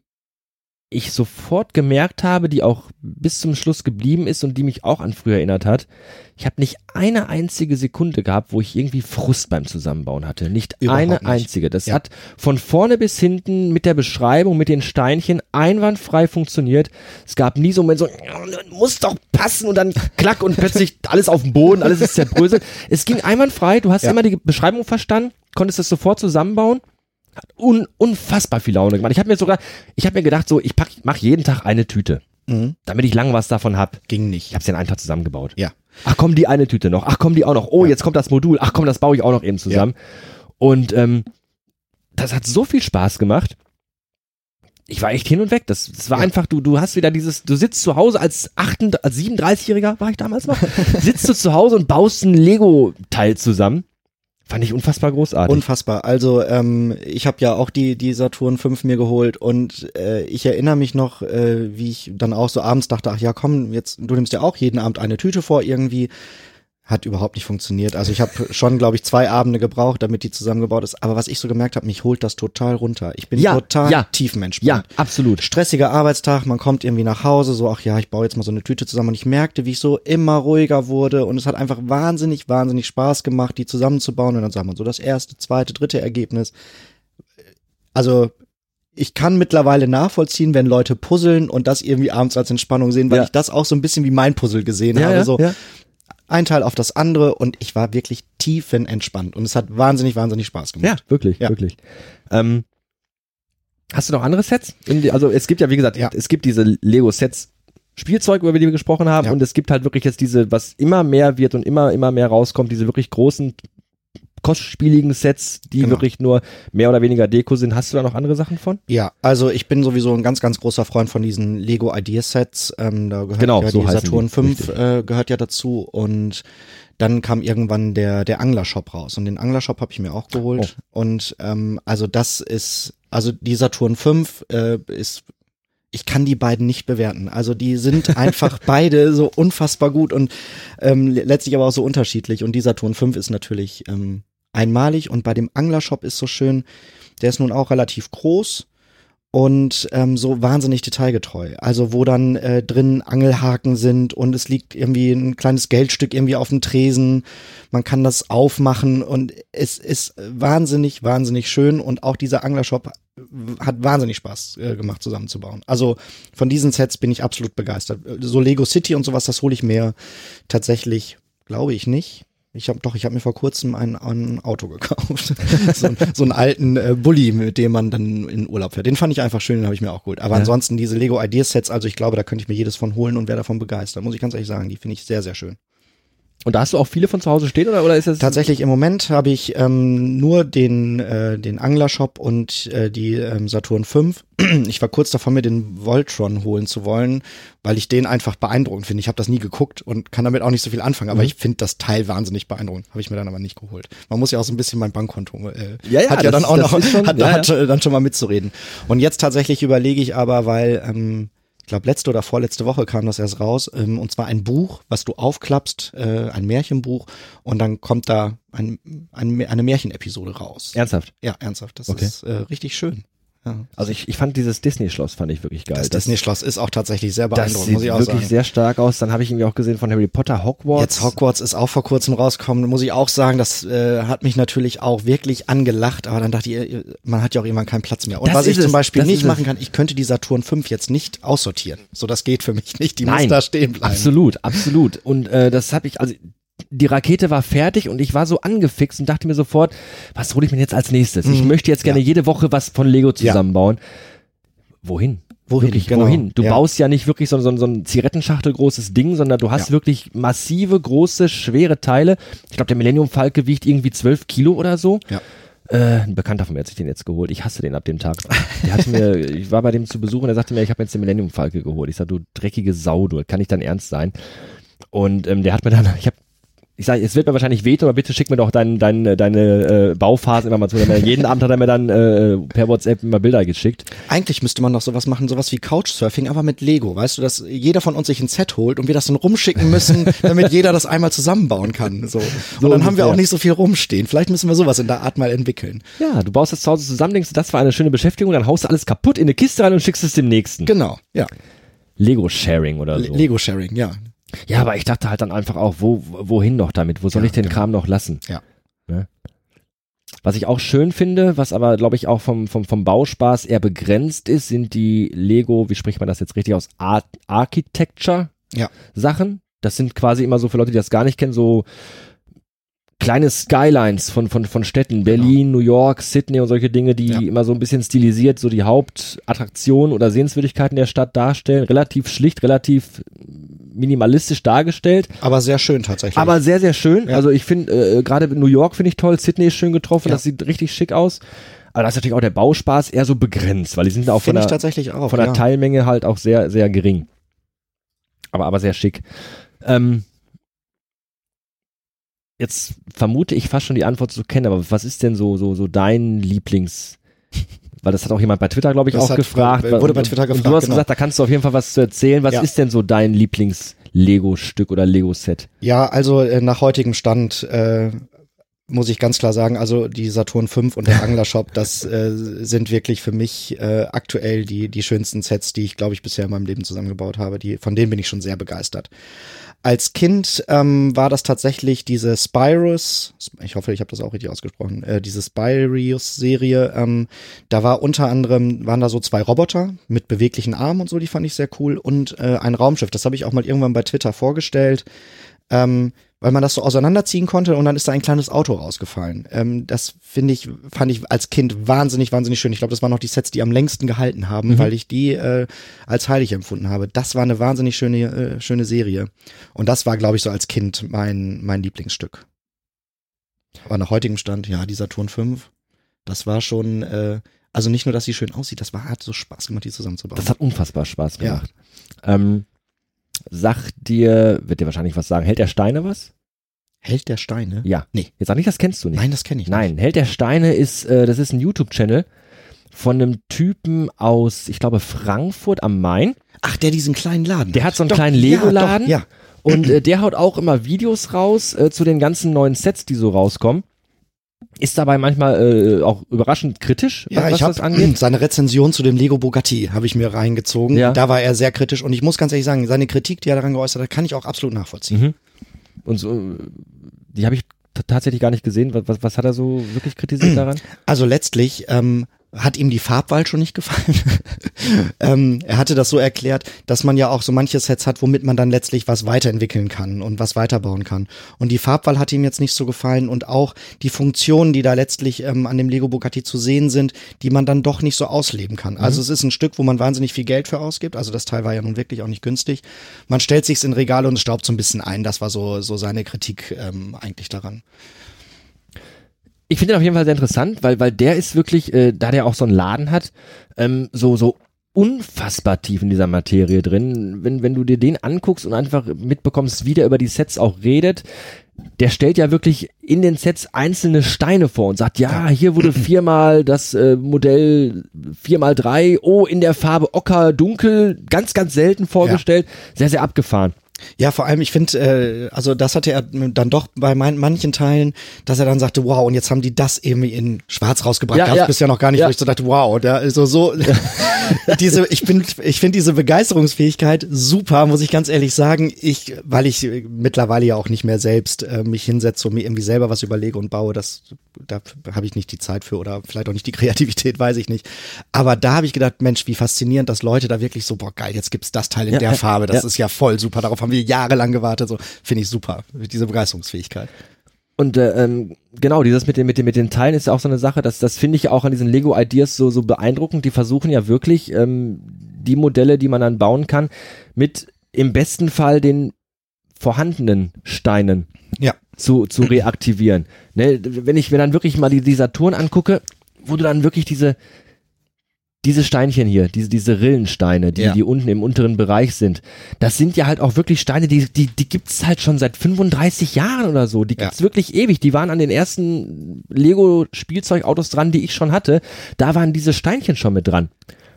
ich sofort gemerkt habe, die auch bis zum Schluss geblieben ist und die mich auch an früher erinnert hat. Ich habe nicht eine einzige Sekunde gehabt, wo ich irgendwie Frust beim Zusammenbauen hatte. Nicht Überhaupt eine nicht. einzige. Das Ja. hat von vorne bis hinten mit der Beschreibung, mit den Steinchen einwandfrei funktioniert. Es gab nie so einen Moment so, "Ja, muss doch passen und dann klack und plötzlich *laughs* alles auf dem Boden, alles ist zerbröselt. Es ging einwandfrei. Du hast Ja. immer die Beschreibung verstanden, konntest es sofort zusammenbauen hat un, unfassbar viel Laune gemacht. Ich habe mir sogar, ich habe mir gedacht, so, ich pack, mach jeden Tag eine Tüte, Mhm. damit ich lang was davon hab. Ging Ich nicht. habe sie in einem Tag zusammengebaut. Ja. Ach komm, die eine Tüte noch. Ach komm, die auch noch. Oh, Ja. jetzt kommt das Modul. Ach komm, das baue ich auch noch eben zusammen. Und ähm, das hat so viel Spaß gemacht. Ich war echt hin und weg. Das, das war Ja. einfach, du, du hast wieder dieses, du sitzt zu Hause als, 38, als 37-Jähriger, war ich damals noch, *laughs* sitzt du zu Hause und baust ein Lego-Teil zusammen. Fand ich unfassbar großartig. Unfassbar. Also ähm, ich habe ja auch die die Saturn 5 mir geholt und äh, ich erinnere mich noch, äh, wie ich dann auch so abends dachte, ach ja, komm, jetzt du nimmst ja auch jeden Abend eine Tüte vor irgendwie. Hat überhaupt nicht funktioniert. Also ich habe schon, glaube ich, zwei Abende gebraucht, damit die zusammengebaut ist. Aber was ich so gemerkt habe, mich holt das total runter. Ich bin Ja, total ja. tiefenentspannt. ja, absolut. stressiger Arbeitstag, man kommt irgendwie nach Hause, so, ach ja, ich baue jetzt mal so eine Tüte zusammen und ich merkte, wie ich so immer ruhiger wurde und es hat einfach wahnsinnig, wahnsinnig Spaß gemacht, die zusammenzubauen und dann sagt man so das erste, zweite, dritte Ergebnis. Also ich kann mittlerweile nachvollziehen, wenn Leute puzzeln und das irgendwie abends als Entspannung sehen, weil Ja. ich das auch so ein bisschen wie mein Puzzle gesehen Ja, habe. so ja. Ein Teil auf das andere und ich war wirklich tiefenentspannt und es hat wahnsinnig, wahnsinnig Spaß Ja, gemacht. wirklich, Ja. wirklich. Ähm, hast du noch andere Sets? Die, also es gibt ja, wie gesagt, Ja. es gibt diese Lego-Sets, Spielzeug, über die wir gesprochen haben, Ja. und es gibt halt wirklich jetzt diese, was immer mehr wird und immer, immer mehr rauskommt, diese wirklich großen, kostspieligen Sets, die Genau. wirklich nur mehr oder weniger Deko sind. Hast du da noch andere Sachen von? Ja, also ich bin sowieso ein ganz, ganz großer Freund von diesen Lego Ideasets. Ähm, da gehört Genau, ja so die Saturn die, 5 richtig. äh, gehört ja dazu und dann kam irgendwann der der Anglershop raus und den Anglershop habe ich mir auch geholt und ähm, also das ist also die Saturn 5 äh, ist ich kann die beiden nicht bewerten. Also die sind einfach *laughs* beide so unfassbar gut und ähm, letztlich aber auch so unterschiedlich. Und die Saturn 5 ist natürlich ähm, einmalig und bei dem Anglershop ist so schön, der ist nun auch relativ groß und ähm, so wahnsinnig detailgetreu. Also wo dann äh, drin Angelhaken sind und es liegt irgendwie ein kleines Geldstück irgendwie auf dem Tresen. Man kann das aufmachen und es ist wahnsinnig, wahnsinnig schön und auch dieser Anglershop hat wahnsinnig Spaß äh, gemacht zusammenzubauen. Also von diesen Sets bin ich absolut begeistert. So Lego City und sowas, das hole ich mir tatsächlich, glaube ich nicht. Ich habe doch, ich habe mir vor kurzem ein, ein Auto gekauft. *laughs* so, so einen alten äh, Bulli, mit dem man dann in Urlaub fährt. Den fand ich einfach schön, den habe ich mir auch geholt. Aber Ja. ansonsten diese Lego Ideas Sets, also ich glaube, da könnte ich mir jedes von holen und wäre davon begeistert. Muss ich ganz ehrlich sagen, die finde ich sehr, sehr schön. Und da hast du auch viele von zu Hause stehen oder, oder ist das? Tatsächlich im Moment habe ich ähm, nur den, äh, den Anglershop und äh, die ähm, Saturn 5. *clears throat* Ich war kurz davor, mir den Voltron holen zu wollen, weil ich den einfach beeindruckend finde. Ich habe das nie geguckt und kann damit auch nicht so viel anfangen, aber Mhm. ich finde das Teil wahnsinnig beeindruckend. Habe ich mir dann aber nicht geholt. Man muss ja auch so ein bisschen mein Bankkonto äh, Ja, ja, hat ja dann auch noch schon- hat, ja, hat dann schon mal mitzureden. Und jetzt tatsächlich überlege ich aber, weil ähm, glaube, letzte oder vorletzte Woche kam das erst raus, ähm, und zwar ein Buch, was du aufklappst, äh, ein Märchenbuch, und dann kommt da ein, ein, eine Märchenepisode raus. Ernsthaft? Ja, ernsthaft, das Okay. ist äh, richtig schön. Ja. Also ich, ich fand dieses Disney-Schloss fand ich wirklich geil. Das Disney-Schloss ist auch tatsächlich sehr das beeindruckend, sieht muss ich auch wirklich sagen. sehr stark aus. Dann habe ich irgendwie auch gesehen von Harry Potter Hogwarts. Jetzt Hogwarts ist auch vor kurzem rausgekommen, muss ich auch sagen, das äh, hat mich natürlich auch wirklich angelacht, aber dann dachte ich, äh, man hat ja auch irgendwann keinen Platz mehr. Und Das was ich zum Beispiel das nicht machen kann, ich könnte die Saturn 5 jetzt nicht aussortieren. So, das geht für mich nicht, die muss Nein, da stehen bleiben. Absolut, absolut. Und äh, das habe ich, also die Rakete war fertig und ich war so angefixt und dachte mir sofort, was hole ich mir jetzt als nächstes? Ich Mhm. möchte jetzt gerne Ja. jede Woche was von Lego Ja. zusammenbauen. Wohin? Wohin, Wirklich, genau. wohin? Du Ja. baust ja nicht wirklich so, so, so ein Zigarettenschachtel großes Ding, sondern du hast Ja. wirklich massive, große, schwere Teile. Ich glaube, der Millennium Falke wiegt irgendwie 12 Kilo oder so. Ja. Äh, ein Bekannter von mir hat sich den jetzt geholt. Ich hasse den ab dem Tag. Der hat mir, *laughs* ich war bei dem zu Besuch und er sagte mir, ich habe jetzt den Millennium Falke geholt. Ich sag, du dreckige Sau, du, kann ich dann ernst sein? Und ähm, der hat mir dann, ich habe ich sage, es wird mir wahrscheinlich wehtun, aber bitte schick mir doch dein, dein, deine äh, Bauphasen immer mal zu. Jeden Abend hat er mir dann äh, per WhatsApp immer Bilder geschickt. Eigentlich müsste man noch sowas machen, sowas wie Couchsurfing, aber mit Lego, weißt du, dass jeder von uns sich ein Set holt und wir das dann rumschicken müssen, *laughs* damit jeder das einmal zusammenbauen kann. So. Und So dann haben wir auch nicht so viel rumstehen. Vielleicht müssen wir sowas in der Art mal entwickeln. Ja, du baust das zu Hause zusammen, denkst, das war eine schöne Beschäftigung, dann haust du alles kaputt in eine Kiste rein und schickst es dem nächsten. Genau, ja. Lego-Sharing oder so. Lego-Sharing, ja. Ja, aber ich dachte halt dann einfach auch, wo, wohin noch damit? Wo soll Ja, ich den genau. Kram noch lassen? Ja. Ne? Was ich auch schön finde, was aber, glaube ich, auch vom, vom, vom Bauspaß eher begrenzt ist, sind die Lego, wie spricht man das jetzt richtig aus? Art Architecture Ja. Sachen. Das sind quasi immer so für Leute, die das gar nicht kennen, so kleine Skylines von, von, von Städten, Berlin, New York, Sydney und solche Dinge, die Ja. immer so ein bisschen stilisiert so die Hauptattraktionen oder Sehenswürdigkeiten der Stadt darstellen. Relativ schlicht, relativ minimalistisch dargestellt, Aber sehr schön tatsächlich. aber sehr, sehr schön. Ja. Also ich finde, äh, gerade New York finde ich toll, Sydney ist schön getroffen, Ja. das sieht richtig schick aus. Aber da ist natürlich auch der Bauspaß eher so begrenzt, weil die sind auch von finde ich der, tatsächlich auch. von der ja. Teilmenge halt auch sehr, sehr gering. Aber, aber sehr schick. Ähm, jetzt vermute ich fast schon die Antwort zu kennen, aber was ist denn so, so, so dein Lieblings, weil das hat auch jemand bei Twitter, glaube ich, Das auch hat- gefragt. wurde bei Twitter Und du gefragt, hast genau. gesagt, da kannst du auf jeden Fall was zu erzählen. Was Ja. ist denn so dein Lieblings-Lego-Stück oder Lego-Set? Ja, also äh, nach heutigem Stand äh, muss ich ganz klar sagen, also die Saturn 5 und der *laughs* Anglershop, das äh, sind wirklich für mich äh, aktuell die, die schönsten Sets, die ich, glaube ich, bisher in meinem Leben zusammengebaut habe. Die, von denen bin ich schon sehr begeistert. Als Kind ähm, war das tatsächlich diese Spyrus, ich hoffe, ich habe das auch richtig ausgesprochen, äh, diese Spyrus-Serie. Ähm, da war unter anderem, waren da so zwei Roboter mit beweglichen Armen und so, die fand ich sehr cool. Und äh, ein Raumschiff, das habe ich auch mal irgendwann bei Twitter vorgestellt. Ähm, weil man das so auseinanderziehen konnte und dann ist da ein kleines Auto rausgefallen. Ähm, das finde ich, fand ich als Kind wahnsinnig, wahnsinnig schön. Ich glaube, das waren noch die Sets, die am längsten gehalten haben, mhm. weil ich die äh, als heilig empfunden habe. Das war eine wahnsinnig schöne, äh, schöne Serie. Und das war, glaube ich, so als Kind mein, mein Lieblingsstück. Aber nach heutigem Stand, ja, die Saturn 5, das war schon, äh, also nicht nur, dass sie schön aussieht, das war, hat so Spaß gemacht, die zusammenzubauen. Das hat unfassbar Spaß gemacht. Ja. Ähm, sagt dir, wird dir wahrscheinlich was sagen, hält der Steine was? Held der Steine? Ja. Nee. Jetzt sag nicht, das kennst du nicht. Nein, das kenne ich nicht. Nein, Held der Steine ist, äh, das ist ein YouTube-Channel von einem Typen aus, ich glaube, Frankfurt am Main. Ach, der diesen kleinen Laden. Der hat so einen doch, kleinen Lego-Laden. Ja, ja. Und äh, der haut auch immer Videos raus äh, zu den ganzen neuen Sets, die so rauskommen. Ist dabei manchmal äh, auch überraschend kritisch, ja, was ich hab, das angeht. Seine Rezension zu dem Lego Bugatti habe ich mir reingezogen. Ja. Da war er sehr kritisch und ich muss ganz ehrlich sagen, seine Kritik, die er daran geäußert hat, kann ich auch absolut nachvollziehen. Mhm. Und so, die habe ich tatsächlich gar nicht gesehen. Was, was hat er so wirklich kritisiert *clears throat* daran? Also letztlich ähm, hat ihm die Farbwahl schon nicht gefallen. *laughs* ähm, er hatte das so erklärt, dass man ja auch so manche Sets hat, womit man dann letztlich was weiterentwickeln kann und was weiterbauen kann. Und die Farbwahl hat ihm jetzt nicht so gefallen und auch die Funktionen, die da letztlich ähm, an dem Lego Bugatti zu sehen sind, die man dann doch nicht so ausleben kann. Mhm. Also es ist ein Stück, wo man wahnsinnig viel Geld für ausgibt. Also das Teil war ja nun wirklich auch nicht günstig. Man stellt sich's in Regale und staubt so ein bisschen ein. Das war so, so seine Kritik ähm, eigentlich daran. Ich finde den auf jeden Fall sehr interessant, weil, weil der ist wirklich, äh, da der auch so einen Laden hat, ähm, so, so unfassbar tief in dieser Materie drin. Wenn, wenn du dir den anguckst und einfach mitbekommst, wie der über die Sets auch redet, der stellt ja wirklich in den Sets einzelne Steine vor und sagt, ja, hier wurde *clears throat* viermal das äh, Modell viermal drei, oh, in der Farbe Ocker, dunkel, ganz, ganz selten vorgestellt. Ja. Sehr, sehr abgefahren. Ja, vor allem, ich finde, äh, also das hatte er dann doch bei mein, manchen Teilen, dass er dann sagte, wow, und jetzt haben die das irgendwie in Schwarz rausgebracht. Ja, Gab ja. bisher noch gar nicht, ja. wo ich so dachte, wow, da ist so, so *laughs* diese, ich bin, ich finde diese Begeisterungsfähigkeit super, muss ich ganz ehrlich sagen. Ich, weil ich mittlerweile ja auch nicht mehr selbst äh, mich hinsetze und mir irgendwie selber was überlege und baue, das, da habe ich nicht die Zeit für oder vielleicht auch nicht die Kreativität, weiß ich nicht. Aber da habe ich gedacht, Mensch, wie faszinierend, dass Leute da wirklich so, boah, geil, jetzt gibt's das Teil in der Farbe, das ist ja voll super, darauf haben haben wir jahrelang gewartet. So finde ich super, diese Begeisterungsfähigkeit. Und äh, ähm, genau, dieses mit den, mit den, mit den Teilen ist ja auch so eine Sache, das, das finde ich auch an diesen Lego Ideas so, so beeindruckend. Die versuchen ja wirklich, ähm, die Modelle, die man dann bauen kann, mit im besten Fall den vorhandenen Steinen ja. zu, zu reaktivieren. Ne, wenn ich mir dann wirklich mal die, die Saturn angucke, wo du dann wirklich diese, diese Steinchen hier, diese, diese Rillensteine, die, ja. die unten im unteren Bereich sind, das sind ja halt auch wirklich Steine, die, die, die gibt's halt schon seit 35 Jahren oder so. Die gibt's ja. wirklich ewig. Die waren an den ersten Lego-Spielzeugautos dran, die ich schon hatte. Da waren diese Steinchen schon mit dran.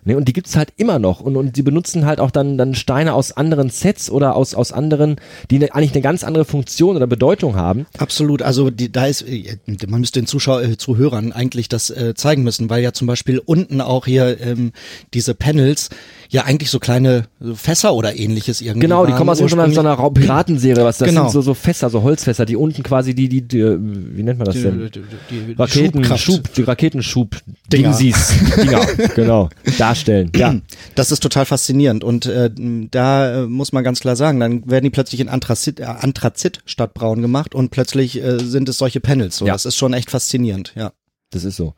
Ne, und die gibt's halt immer noch. Und, und die benutzen halt auch dann, dann Steine aus anderen Sets oder aus, aus anderen, die ne, eigentlich eine ganz andere Funktion oder Bedeutung haben. Absolut. Also die, da ist, äh, man müsste den Zuschauer, äh, Zuhörern eigentlich das äh, zeigen müssen, weil ja zum Beispiel unten auch hier ähm, diese Panels ja eigentlich so kleine Fässer oder ähnliches irgendwie. Genau, die kommen aus so einer Piratenserie, was das genau. sind so, so Fässer, so Holzfässer, die unten quasi die, die, die wie nennt man das denn? Die, die, die Raketenschub, die Raketenschub Dingsies, Dinger, genau, *laughs* darstellen. Ja. *clears throat* Das ist total faszinierend und äh, da äh, muss man ganz klar sagen, dann werden die plötzlich in Anthrazit, äh, Anthrazit statt braun gemacht und plötzlich äh, sind es solche Panels. So, ja. Das ist schon echt faszinierend, ja. Das ist so.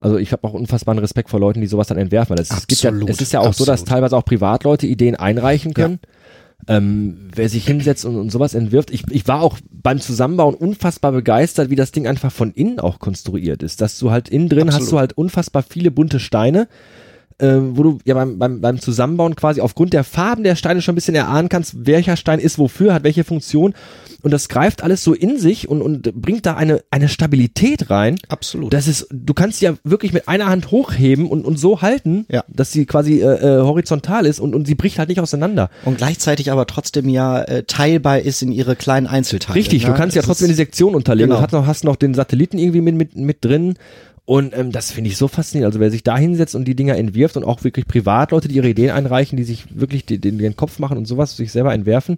Also ich habe auch unfassbaren Respekt vor Leuten, die sowas dann entwerfen, weil es, es gibt ja, es ist ja auch absolut. so, dass teilweise auch Privatleute Ideen einreichen können. Ja. Ähm, wer sich hinsetzt und, und sowas entwirft. Ich, ich war auch beim Zusammenbauen unfassbar begeistert, wie das Ding einfach von innen auch konstruiert ist. Dass du halt innen drin absolut. hast du halt unfassbar viele bunte Steine äh, wo du ja beim, beim, beim Zusammenbauen quasi aufgrund der Farben der Steine schon ein bisschen erahnen kannst, welcher Stein ist wofür, hat welche Funktion. Und das greift alles so in sich und, und bringt da eine, eine Stabilität rein. Absolut. Das ist, du kannst sie ja wirklich mit einer Hand hochheben und, und so halten, ja. dass sie quasi äh, äh, horizontal ist und, und sie bricht halt nicht auseinander. Und gleichzeitig aber trotzdem ja äh, teilbar ist in ihre kleinen Einzelteile. Richtig, ne? du kannst ja trotzdem die Sektion unterlegen. Genau. Du hast noch, hast noch den Satelliten irgendwie mit, mit, mit drin und ähm, das finde ich so faszinierend. Also wer sich da hinsetzt und die Dinger entwirft und auch wirklich Privatleute, die ihre Ideen einreichen, die sich wirklich den, den Kopf machen und sowas sich selber entwerfen,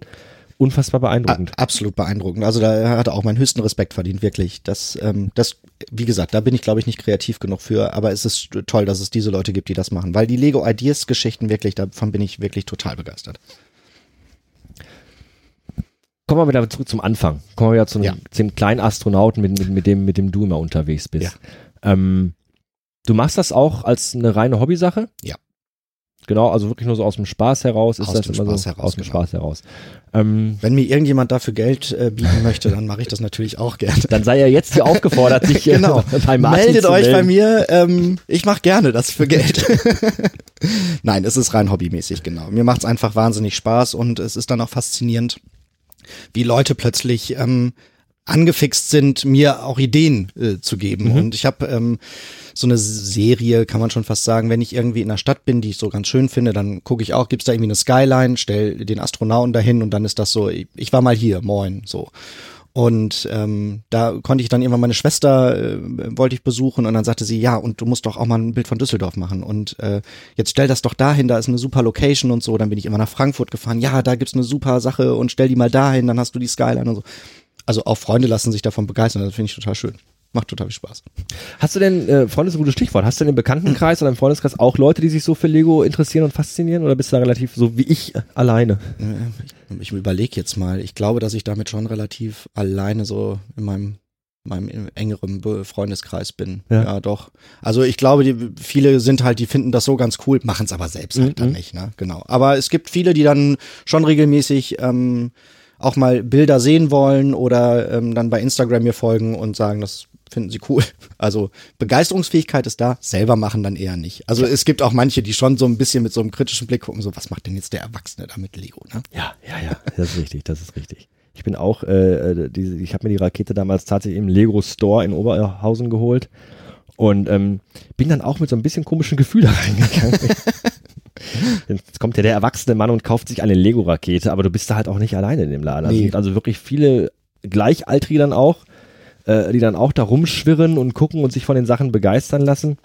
unfassbar beeindruckend. A absolut beeindruckend. Also da hat er auch meinen höchsten Respekt verdient, wirklich. Das, ähm, das, wie gesagt, da bin ich, glaube ich, nicht kreativ genug für, aber es ist toll, dass es diese Leute gibt, die das machen. Weil die Lego Ideas Geschichten wirklich, davon bin ich wirklich total begeistert. Kommen wir wieder zurück zum Anfang. Kommen wir wieder zu, ja. dem kleinen Astronauten, mit, mit, mit, dem, mit dem du immer unterwegs bist. Ja. Ähm, du machst das auch als eine reine Hobbysache? Ja. Genau, also wirklich nur so aus dem Spaß heraus ist aus das immer so heraus, aus dem genau. Spaß heraus. Ähm, Wenn mir irgendjemand dafür Geld äh, bieten möchte, dann mache ich das natürlich auch gerne. Dann sei ja jetzt hier aufgefordert, sich *laughs* äh, genau. bei Martin Meldet euch bei mir, ähm, ich mache gerne das für Geld. *laughs* Nein, es ist rein hobbymäßig, genau. Mir macht's einfach wahnsinnig Spaß und es ist dann auch faszinierend, wie Leute plötzlich ähm, angefixt sind, mir auch Ideen äh, zu geben. Mhm. Und ich habe ähm, so eine Serie, kann man schon fast sagen, wenn ich irgendwie in einer Stadt bin, die ich so ganz schön finde, dann gucke ich auch, gibt's da irgendwie eine Skyline, stell den Astronauten dahin und dann ist das so, ich, ich war mal hier, moin, so. Und ähm, da konnte ich dann irgendwann meine Schwester, äh, wollte ich besuchen und dann sagte sie, ja, und du musst doch auch mal ein Bild von Düsseldorf machen. Und äh, jetzt stell das doch dahin, da ist eine super Location und so. Dann bin ich immer nach Frankfurt gefahren, ja, da gibt's eine super Sache und stell die mal dahin, dann hast du die Skyline und so. Also auch Freunde lassen sich davon begeistern, das finde ich total schön. Macht total viel Spaß. Hast du denn, äh, Freunde ist ein gutes Stichwort, hast du denn im Bekanntenkreis oder im Freundeskreis auch Leute, die sich so für Lego interessieren und faszinieren oder bist du da relativ so wie ich äh, alleine? Ich, ich überlege jetzt mal, ich glaube, dass ich damit schon relativ alleine so in meinem meinem engeren Freundeskreis bin. Ja. Ja, doch. Also ich glaube, die, viele sind halt, die finden das so ganz cool, machen es aber selbst halt dann Mhm. nicht, ne? Genau. Aber es gibt viele, die dann schon regelmäßig ähm, auch mal Bilder sehen wollen oder ähm, dann bei Instagram mir folgen und sagen, das finden sie cool. *laughs* Also Begeisterungsfähigkeit ist da, selber machen dann eher nicht. Also es gibt auch manche, die schon so ein bisschen mit so einem kritischen Blick gucken, so was macht denn jetzt der Erwachsene da mit Lego, ne? Ja, ja, ja, das ist richtig, das ist richtig. Ich bin auch, äh, äh, diese, ich habe mir die Rakete damals tatsächlich im Lego Store in Oberhausen geholt und ähm, bin dann auch mit so ein bisschen komischen Gefühl da *laughs* reingegangen. Jetzt kommt ja der erwachsene Mann und kauft sich eine Lego-Rakete, aber du bist da halt auch nicht alleine in dem Laden. Also, Nee. es gibt also wirklich viele Gleichaltrige dann auch, äh, die dann auch da rumschwirren und gucken und sich von den Sachen begeistern lassen.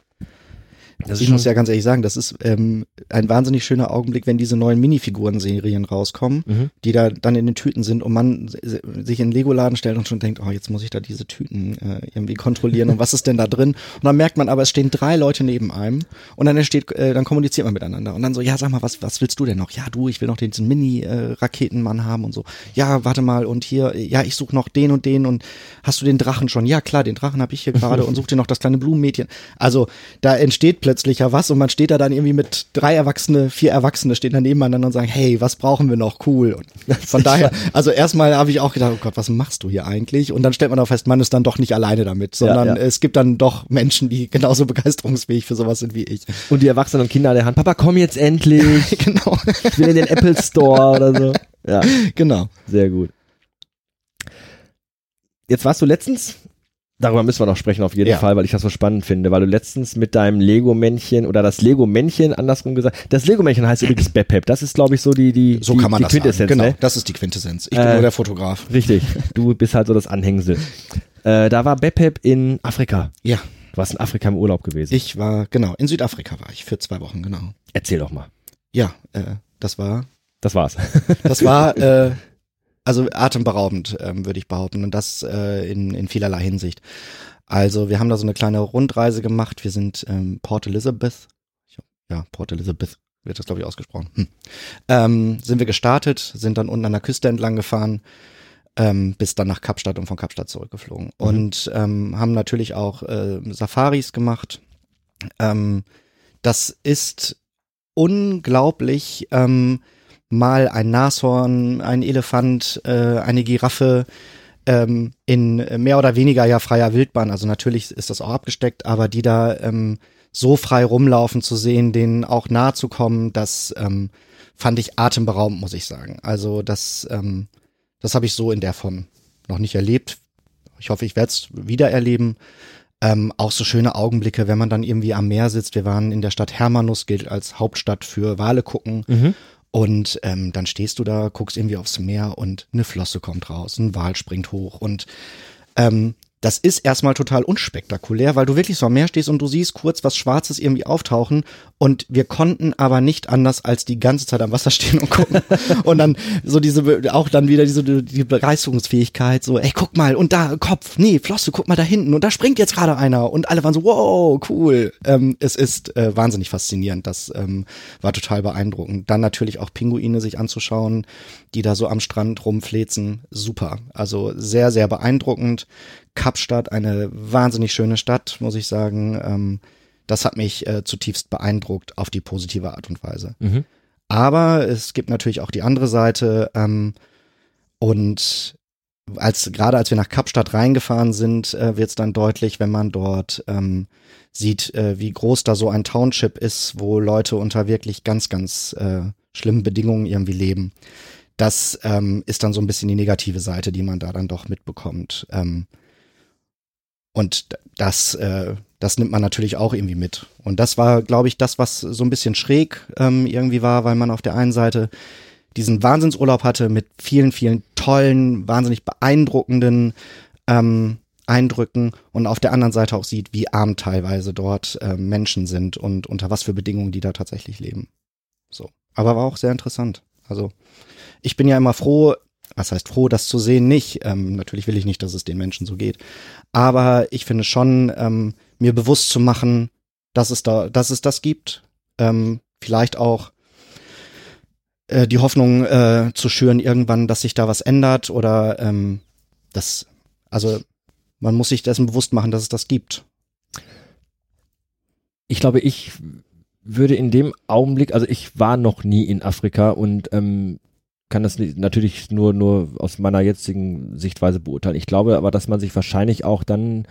Das ich muss ja ganz ehrlich sagen, das ist ähm, ein wahnsinnig schöner Augenblick, wenn diese neuen Minifiguren-Serien rauskommen, Mhm. die da dann in den Tüten sind und man sich in den Lego-Laden stellt und schon denkt, oh, jetzt muss ich da diese Tüten äh, irgendwie kontrollieren und was ist denn da drin? Und dann merkt man aber, es stehen drei Leute neben einem und dann entsteht, äh, dann kommuniziert man miteinander und dann so, ja, sag mal, was, was willst du denn noch? Ja, du, ich will noch diesen Mini-Raketenmann haben und so. Ja, warte mal und hier, ja, ich suche noch den und den und hast du den Drachen schon? Ja, klar, den Drachen habe ich hier gerade und such dir noch das kleine Blumenmädchen. Also da entsteht plötzlich ja was und man steht da dann irgendwie mit drei Erwachsene, vier Erwachsene stehen da nebeneinander und sagen, hey, was brauchen wir noch? Cool. Und von *laughs* daher, also erstmal habe ich auch gedacht, oh Gott, was machst du hier eigentlich? Und dann stellt man auch fest, man ist dann doch nicht alleine damit, sondern ja. es gibt dann doch Menschen, die genauso *laughs* begeisterungsfähig für sowas sind wie ich. und die Erwachsenen und Kinder an der Hand, Papa, komm jetzt endlich, *laughs* genau, ich will in den Apple Store oder so. Ja, genau. sehr gut. Jetzt warst du letztens, darüber müssen wir noch sprechen auf jeden Ja. Fall, weil ich das so spannend finde, weil du letztens mit deinem Lego-Männchen oder das Lego-Männchen, andersrum gesagt, das Lego-Männchen heißt übrigens Bepep, das ist glaube ich so die, die, So die, kann man die das sagen. Quintessenz, Genau, ne? das ist die Quintessenz. Ich bin Äh, nur der Fotograf. Richtig, *laughs* du bist halt so das Anhängsel. Äh, da war Bepep in Afrika. Ja, Du warst in Afrika im Urlaub gewesen. ich war, genau, in Südafrika war ich für zwei Wochen, genau. Erzähl doch mal. Ja, äh, das war Das war's. Das war *laughs* äh, also atemberaubend, ähm, würde ich behaupten, und das äh, in, in vielerlei Hinsicht. Also wir haben da so eine kleine Rundreise gemacht. Wir sind ähm, Port Elizabeth, ja Port Elizabeth wird das glaube ich ausgesprochen. Hm. Ähm, sind wir gestartet, sind dann unten an der Küste entlang gefahren, ähm, bis dann nach Kapstadt und von Kapstadt zurückgeflogen und ähm, haben natürlich auch äh, Safaris gemacht. Ähm, das ist unglaublich. Ähm, mal ein Nashorn, ein Elefant, äh, eine Giraffe ähm, in mehr oder weniger ja freier Wildbahn. Also natürlich ist das auch abgesteckt, aber die da ähm, so frei rumlaufen zu sehen, denen auch nahe zu kommen, das ähm, fand ich atemberaubend, muss ich sagen. Also das, ähm, das habe ich so in der Form noch nicht erlebt. Ich hoffe, ich werde es wieder erleben. Ähm, auch so schöne Augenblicke, wenn man dann irgendwie am Meer sitzt. Wir waren in der Stadt Hermanus, gilt als Hauptstadt für Wale gucken. Mhm. Und ähm, dann stehst du da, guckst irgendwie aufs Meer und eine Flosse kommt raus, ein Wal springt hoch und ähm, das ist erstmal total unspektakulär, weil du wirklich so am Meer stehst und du siehst kurz was Schwarzes irgendwie auftauchen und wir konnten aber nicht anders als die ganze Zeit am Wasser stehen und gucken. *laughs* und dann so diese, auch dann wieder diese die Begeisterungsfähigkeit, so, ey, guck mal, und da Kopf, nee, Flosse, guck mal da hinten und da springt jetzt gerade einer und alle waren so, wow, cool. Ähm, es ist äh, wahnsinnig faszinierend, das ähm, war total beeindruckend. Dann natürlich auch Pinguine sich anzuschauen, die da so am Strand rumflezen, super. Also sehr, sehr beeindruckend Kapstadt, eine wahnsinnig schöne Stadt, muss ich sagen. Ähm, das hat mich äh, zutiefst beeindruckt auf die positive Art und Weise. Mhm. Aber es gibt natürlich auch die andere Seite. Ähm, und als gerade als wir nach Kapstadt reingefahren sind, äh, wird es dann deutlich, wenn man dort ähm, sieht, äh, wie groß da so ein Township ist, wo Leute unter wirklich ganz, ganz äh, schlimmen Bedingungen irgendwie leben. Das ähm, ist dann so ein bisschen die negative Seite, die man da dann doch mitbekommt. Ähm, und das, äh, das nimmt man natürlich auch irgendwie mit. Und das war, glaube ich, das, was so ein bisschen schräg ähm, irgendwie war, weil man auf der einen Seite diesen Wahnsinnsurlaub hatte mit vielen, vielen tollen, wahnsinnig beeindruckenden ähm, Eindrücken und auf der anderen Seite auch sieht, wie arm teilweise dort äh, Menschen sind und unter was für Bedingungen die da tatsächlich leben. So. Aber war auch sehr interessant. Also ich bin ja immer froh, was heißt froh, das zu sehen, nicht. Ähm, natürlich will ich nicht, dass es den Menschen so geht. Aber ich finde schon, ähm, mir bewusst zu machen, dass es da, dass es das gibt. Ähm, vielleicht auch äh, die Hoffnung äh, zu schüren irgendwann, dass sich da was ändert oder ähm, das, also man muss sich dessen bewusst machen, dass es das gibt. Ich glaube, ich würde in dem Augenblick, also ich war noch nie in Afrika und ähm, kann das natürlich nur, nur aus meiner jetzigen Sichtweise beurteilen. Ich glaube aber, dass man sich wahrscheinlich auch dann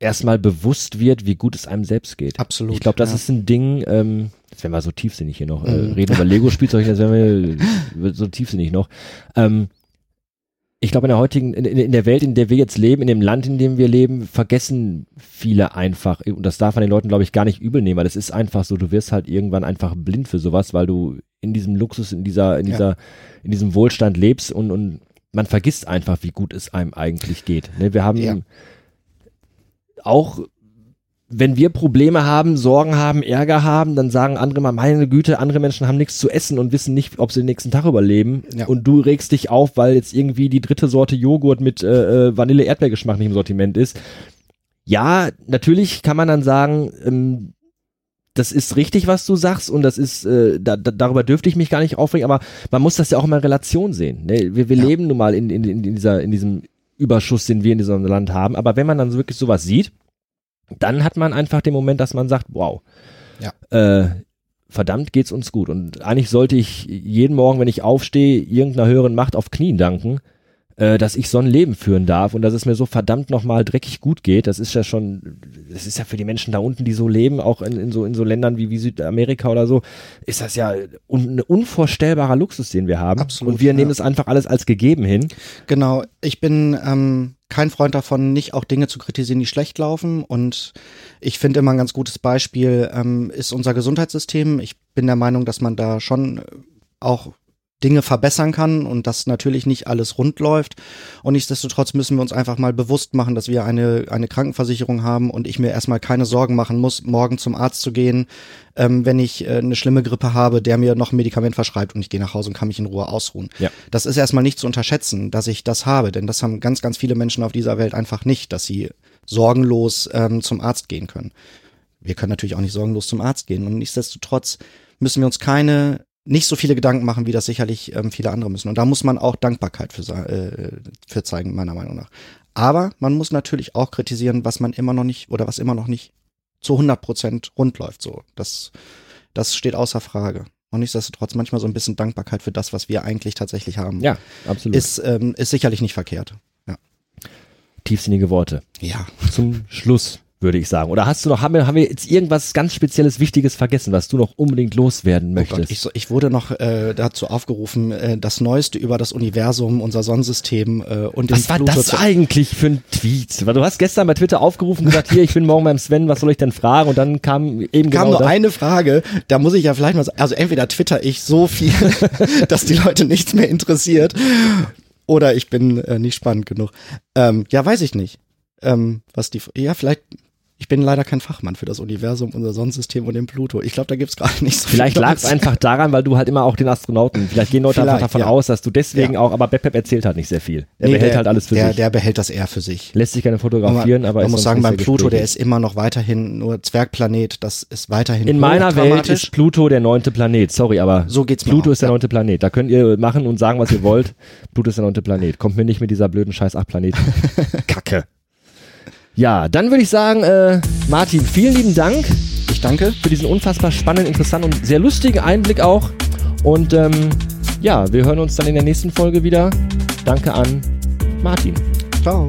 erstmal bewusst wird, wie gut es einem selbst geht. Absolut. Ich glaube, das ja. ist ein Ding, ähm, jetzt werden wir so tiefsinnig hier noch, äh, mhm. reden über Lego-Spielzeug, jetzt werden wir *laughs* so tiefsinnig noch. Ähm, ich glaube, in der heutigen, in, in, der Welt, in der wir jetzt leben, in dem Land, in dem wir leben, vergessen viele einfach, und das darf man den Leuten, glaube ich, gar nicht übel nehmen, weil das ist einfach so, du wirst halt irgendwann einfach blind für sowas, weil du in diesem Luxus, in dieser, in dieser, ja. in diesem Wohlstand lebst und, und man vergisst einfach, wie gut es einem eigentlich geht. Ne? Wir haben ja. auch wenn wir Probleme haben, Sorgen haben, Ärger haben, dann sagen andere mal, meine Güte, andere Menschen haben nichts zu essen und wissen nicht, ob sie den nächsten Tag überleben. Ja. Und du regst dich auf, weil jetzt irgendwie die dritte Sorte Joghurt mit äh, äh Vanille-Erdbeergeschmack nicht im Sortiment ist. Ja, natürlich kann man dann sagen, ähm, das ist richtig, was du sagst und das ist, äh, da, da, darüber dürfte ich mich gar nicht aufregen, aber man muss das ja auch mal in Relation sehen. Ne? Wir, wir ja. leben nun mal in, in, in, dieser, in diesem Überschuss, den wir in diesem Land haben, aber wenn man dann wirklich sowas sieht, dann hat man einfach den Moment, dass man sagt, wow, ja. äh, verdammt geht's uns gut. Und eigentlich sollte ich jeden Morgen, wenn ich aufstehe, irgendeiner höheren Macht auf Knien danken, äh, dass ich so ein Leben führen darf und dass es mir so verdammt nochmal dreckig gut geht. Das ist ja schon, das ist ja für die Menschen da unten, die so leben, auch in, in so in so Ländern wie, wie Südamerika oder so, ist das ja un, ein unvorstellbarer Luxus, den wir haben. Absolut. Und wir ja. nehmen es einfach alles als gegeben hin. Genau. Ich bin ähm, kein Freund davon, nicht auch Dinge zu kritisieren, die schlecht laufen. Und ich finde immer ein ganz gutes Beispiel ähm, ist unser Gesundheitssystem. Ich bin der Meinung, dass man da schon auch Dinge verbessern kann und dass natürlich nicht alles rund läuft. Und nichtsdestotrotz müssen wir uns einfach mal bewusst machen, dass wir eine, eine Krankenversicherung haben und ich mir erstmal keine Sorgen machen muss, morgen zum Arzt zu gehen, ähm, wenn ich äh, eine schlimme Grippe habe, der mir noch ein Medikament verschreibt und ich gehe nach Hause und kann mich in Ruhe ausruhen. Ja. Das ist erstmal nicht zu unterschätzen, dass ich das habe, denn das haben ganz, ganz viele Menschen auf dieser Welt einfach nicht, dass sie sorgenlos ähm, zum Arzt gehen können. Wir können natürlich auch nicht sorgenlos zum Arzt gehen und nichtsdestotrotz müssen wir uns keine nicht so viele Gedanken machen, wie das sicherlich ähm, viele andere müssen. Und da muss man auch Dankbarkeit für, äh, für zeigen, meiner Meinung nach. Aber man muss natürlich auch kritisieren, was man immer noch nicht oder was immer noch nicht zu 100 Prozent rund läuft. So, das, das steht außer Frage. Und nichtsdestotrotz manchmal so ein bisschen Dankbarkeit für das, was wir eigentlich tatsächlich haben. Ja, absolut. Ist, ähm, ist sicherlich nicht verkehrt. Ja. Tiefsinnige Worte. Ja. Zum Schluss würde ich sagen. Oder hast du noch, haben wir, haben wir jetzt irgendwas ganz Spezielles, Wichtiges vergessen, was du noch unbedingt loswerden möchtest? Oh Gott, ich, ich, wurde noch äh, dazu aufgerufen, äh, das Neueste über das Universum, unser Sonnensystem äh, und den Was war Pluto das eigentlich für ein Tweet? Weil du hast gestern bei Twitter aufgerufen und gesagt, hier, ich bin morgen beim Sven, was soll ich denn fragen? Und dann kam eben kam genau nur das. eine Frage, da muss ich ja vielleicht mal, also entweder twitter ich so viel, *laughs* dass die Leute nichts mehr interessiert, oder ich bin äh, nicht spannend genug. Ähm, ja, weiß ich nicht. ähm, was die, ja, vielleicht, ich bin leider kein Fachmann für das Universum, unser Sonnensystem und den Pluto. Ich glaube, da gibt's gerade nicht so Vielleicht viel lag es einfach daran, weil du halt immer auch den Astronauten, vielleicht gehen Leute einfach Vielleicht, davon ja. aus, dass du deswegen Ja. auch, aber Bepep erzählt halt nicht sehr viel. Er Nee, behält der, halt alles für der, sich. Der behält das eher für sich. Lässt sich gerne fotografieren, man, aber man muss sagen, beim Pluto, der ist immer noch weiterhin nur Zwergplanet. Das ist weiterhin In meiner Welt ist Pluto der neunte Planet. Sorry, aber So geht's Pluto auch, ist der ja. neunte Planet. Da könnt ihr machen und sagen, was ihr wollt. Pluto ist der neunte Planet. Kommt mir nicht mit dieser blöden scheiß acht Planeten. *laughs* Kacke. Ja, dann würde ich sagen, äh, Martin, vielen lieben Dank Ich danke. für diesen unfassbar spannenden, interessanten und sehr lustigen Einblick auch. Und ähm, ja, wir hören uns dann in der nächsten Folge wieder. Danke an Martin. Ciao.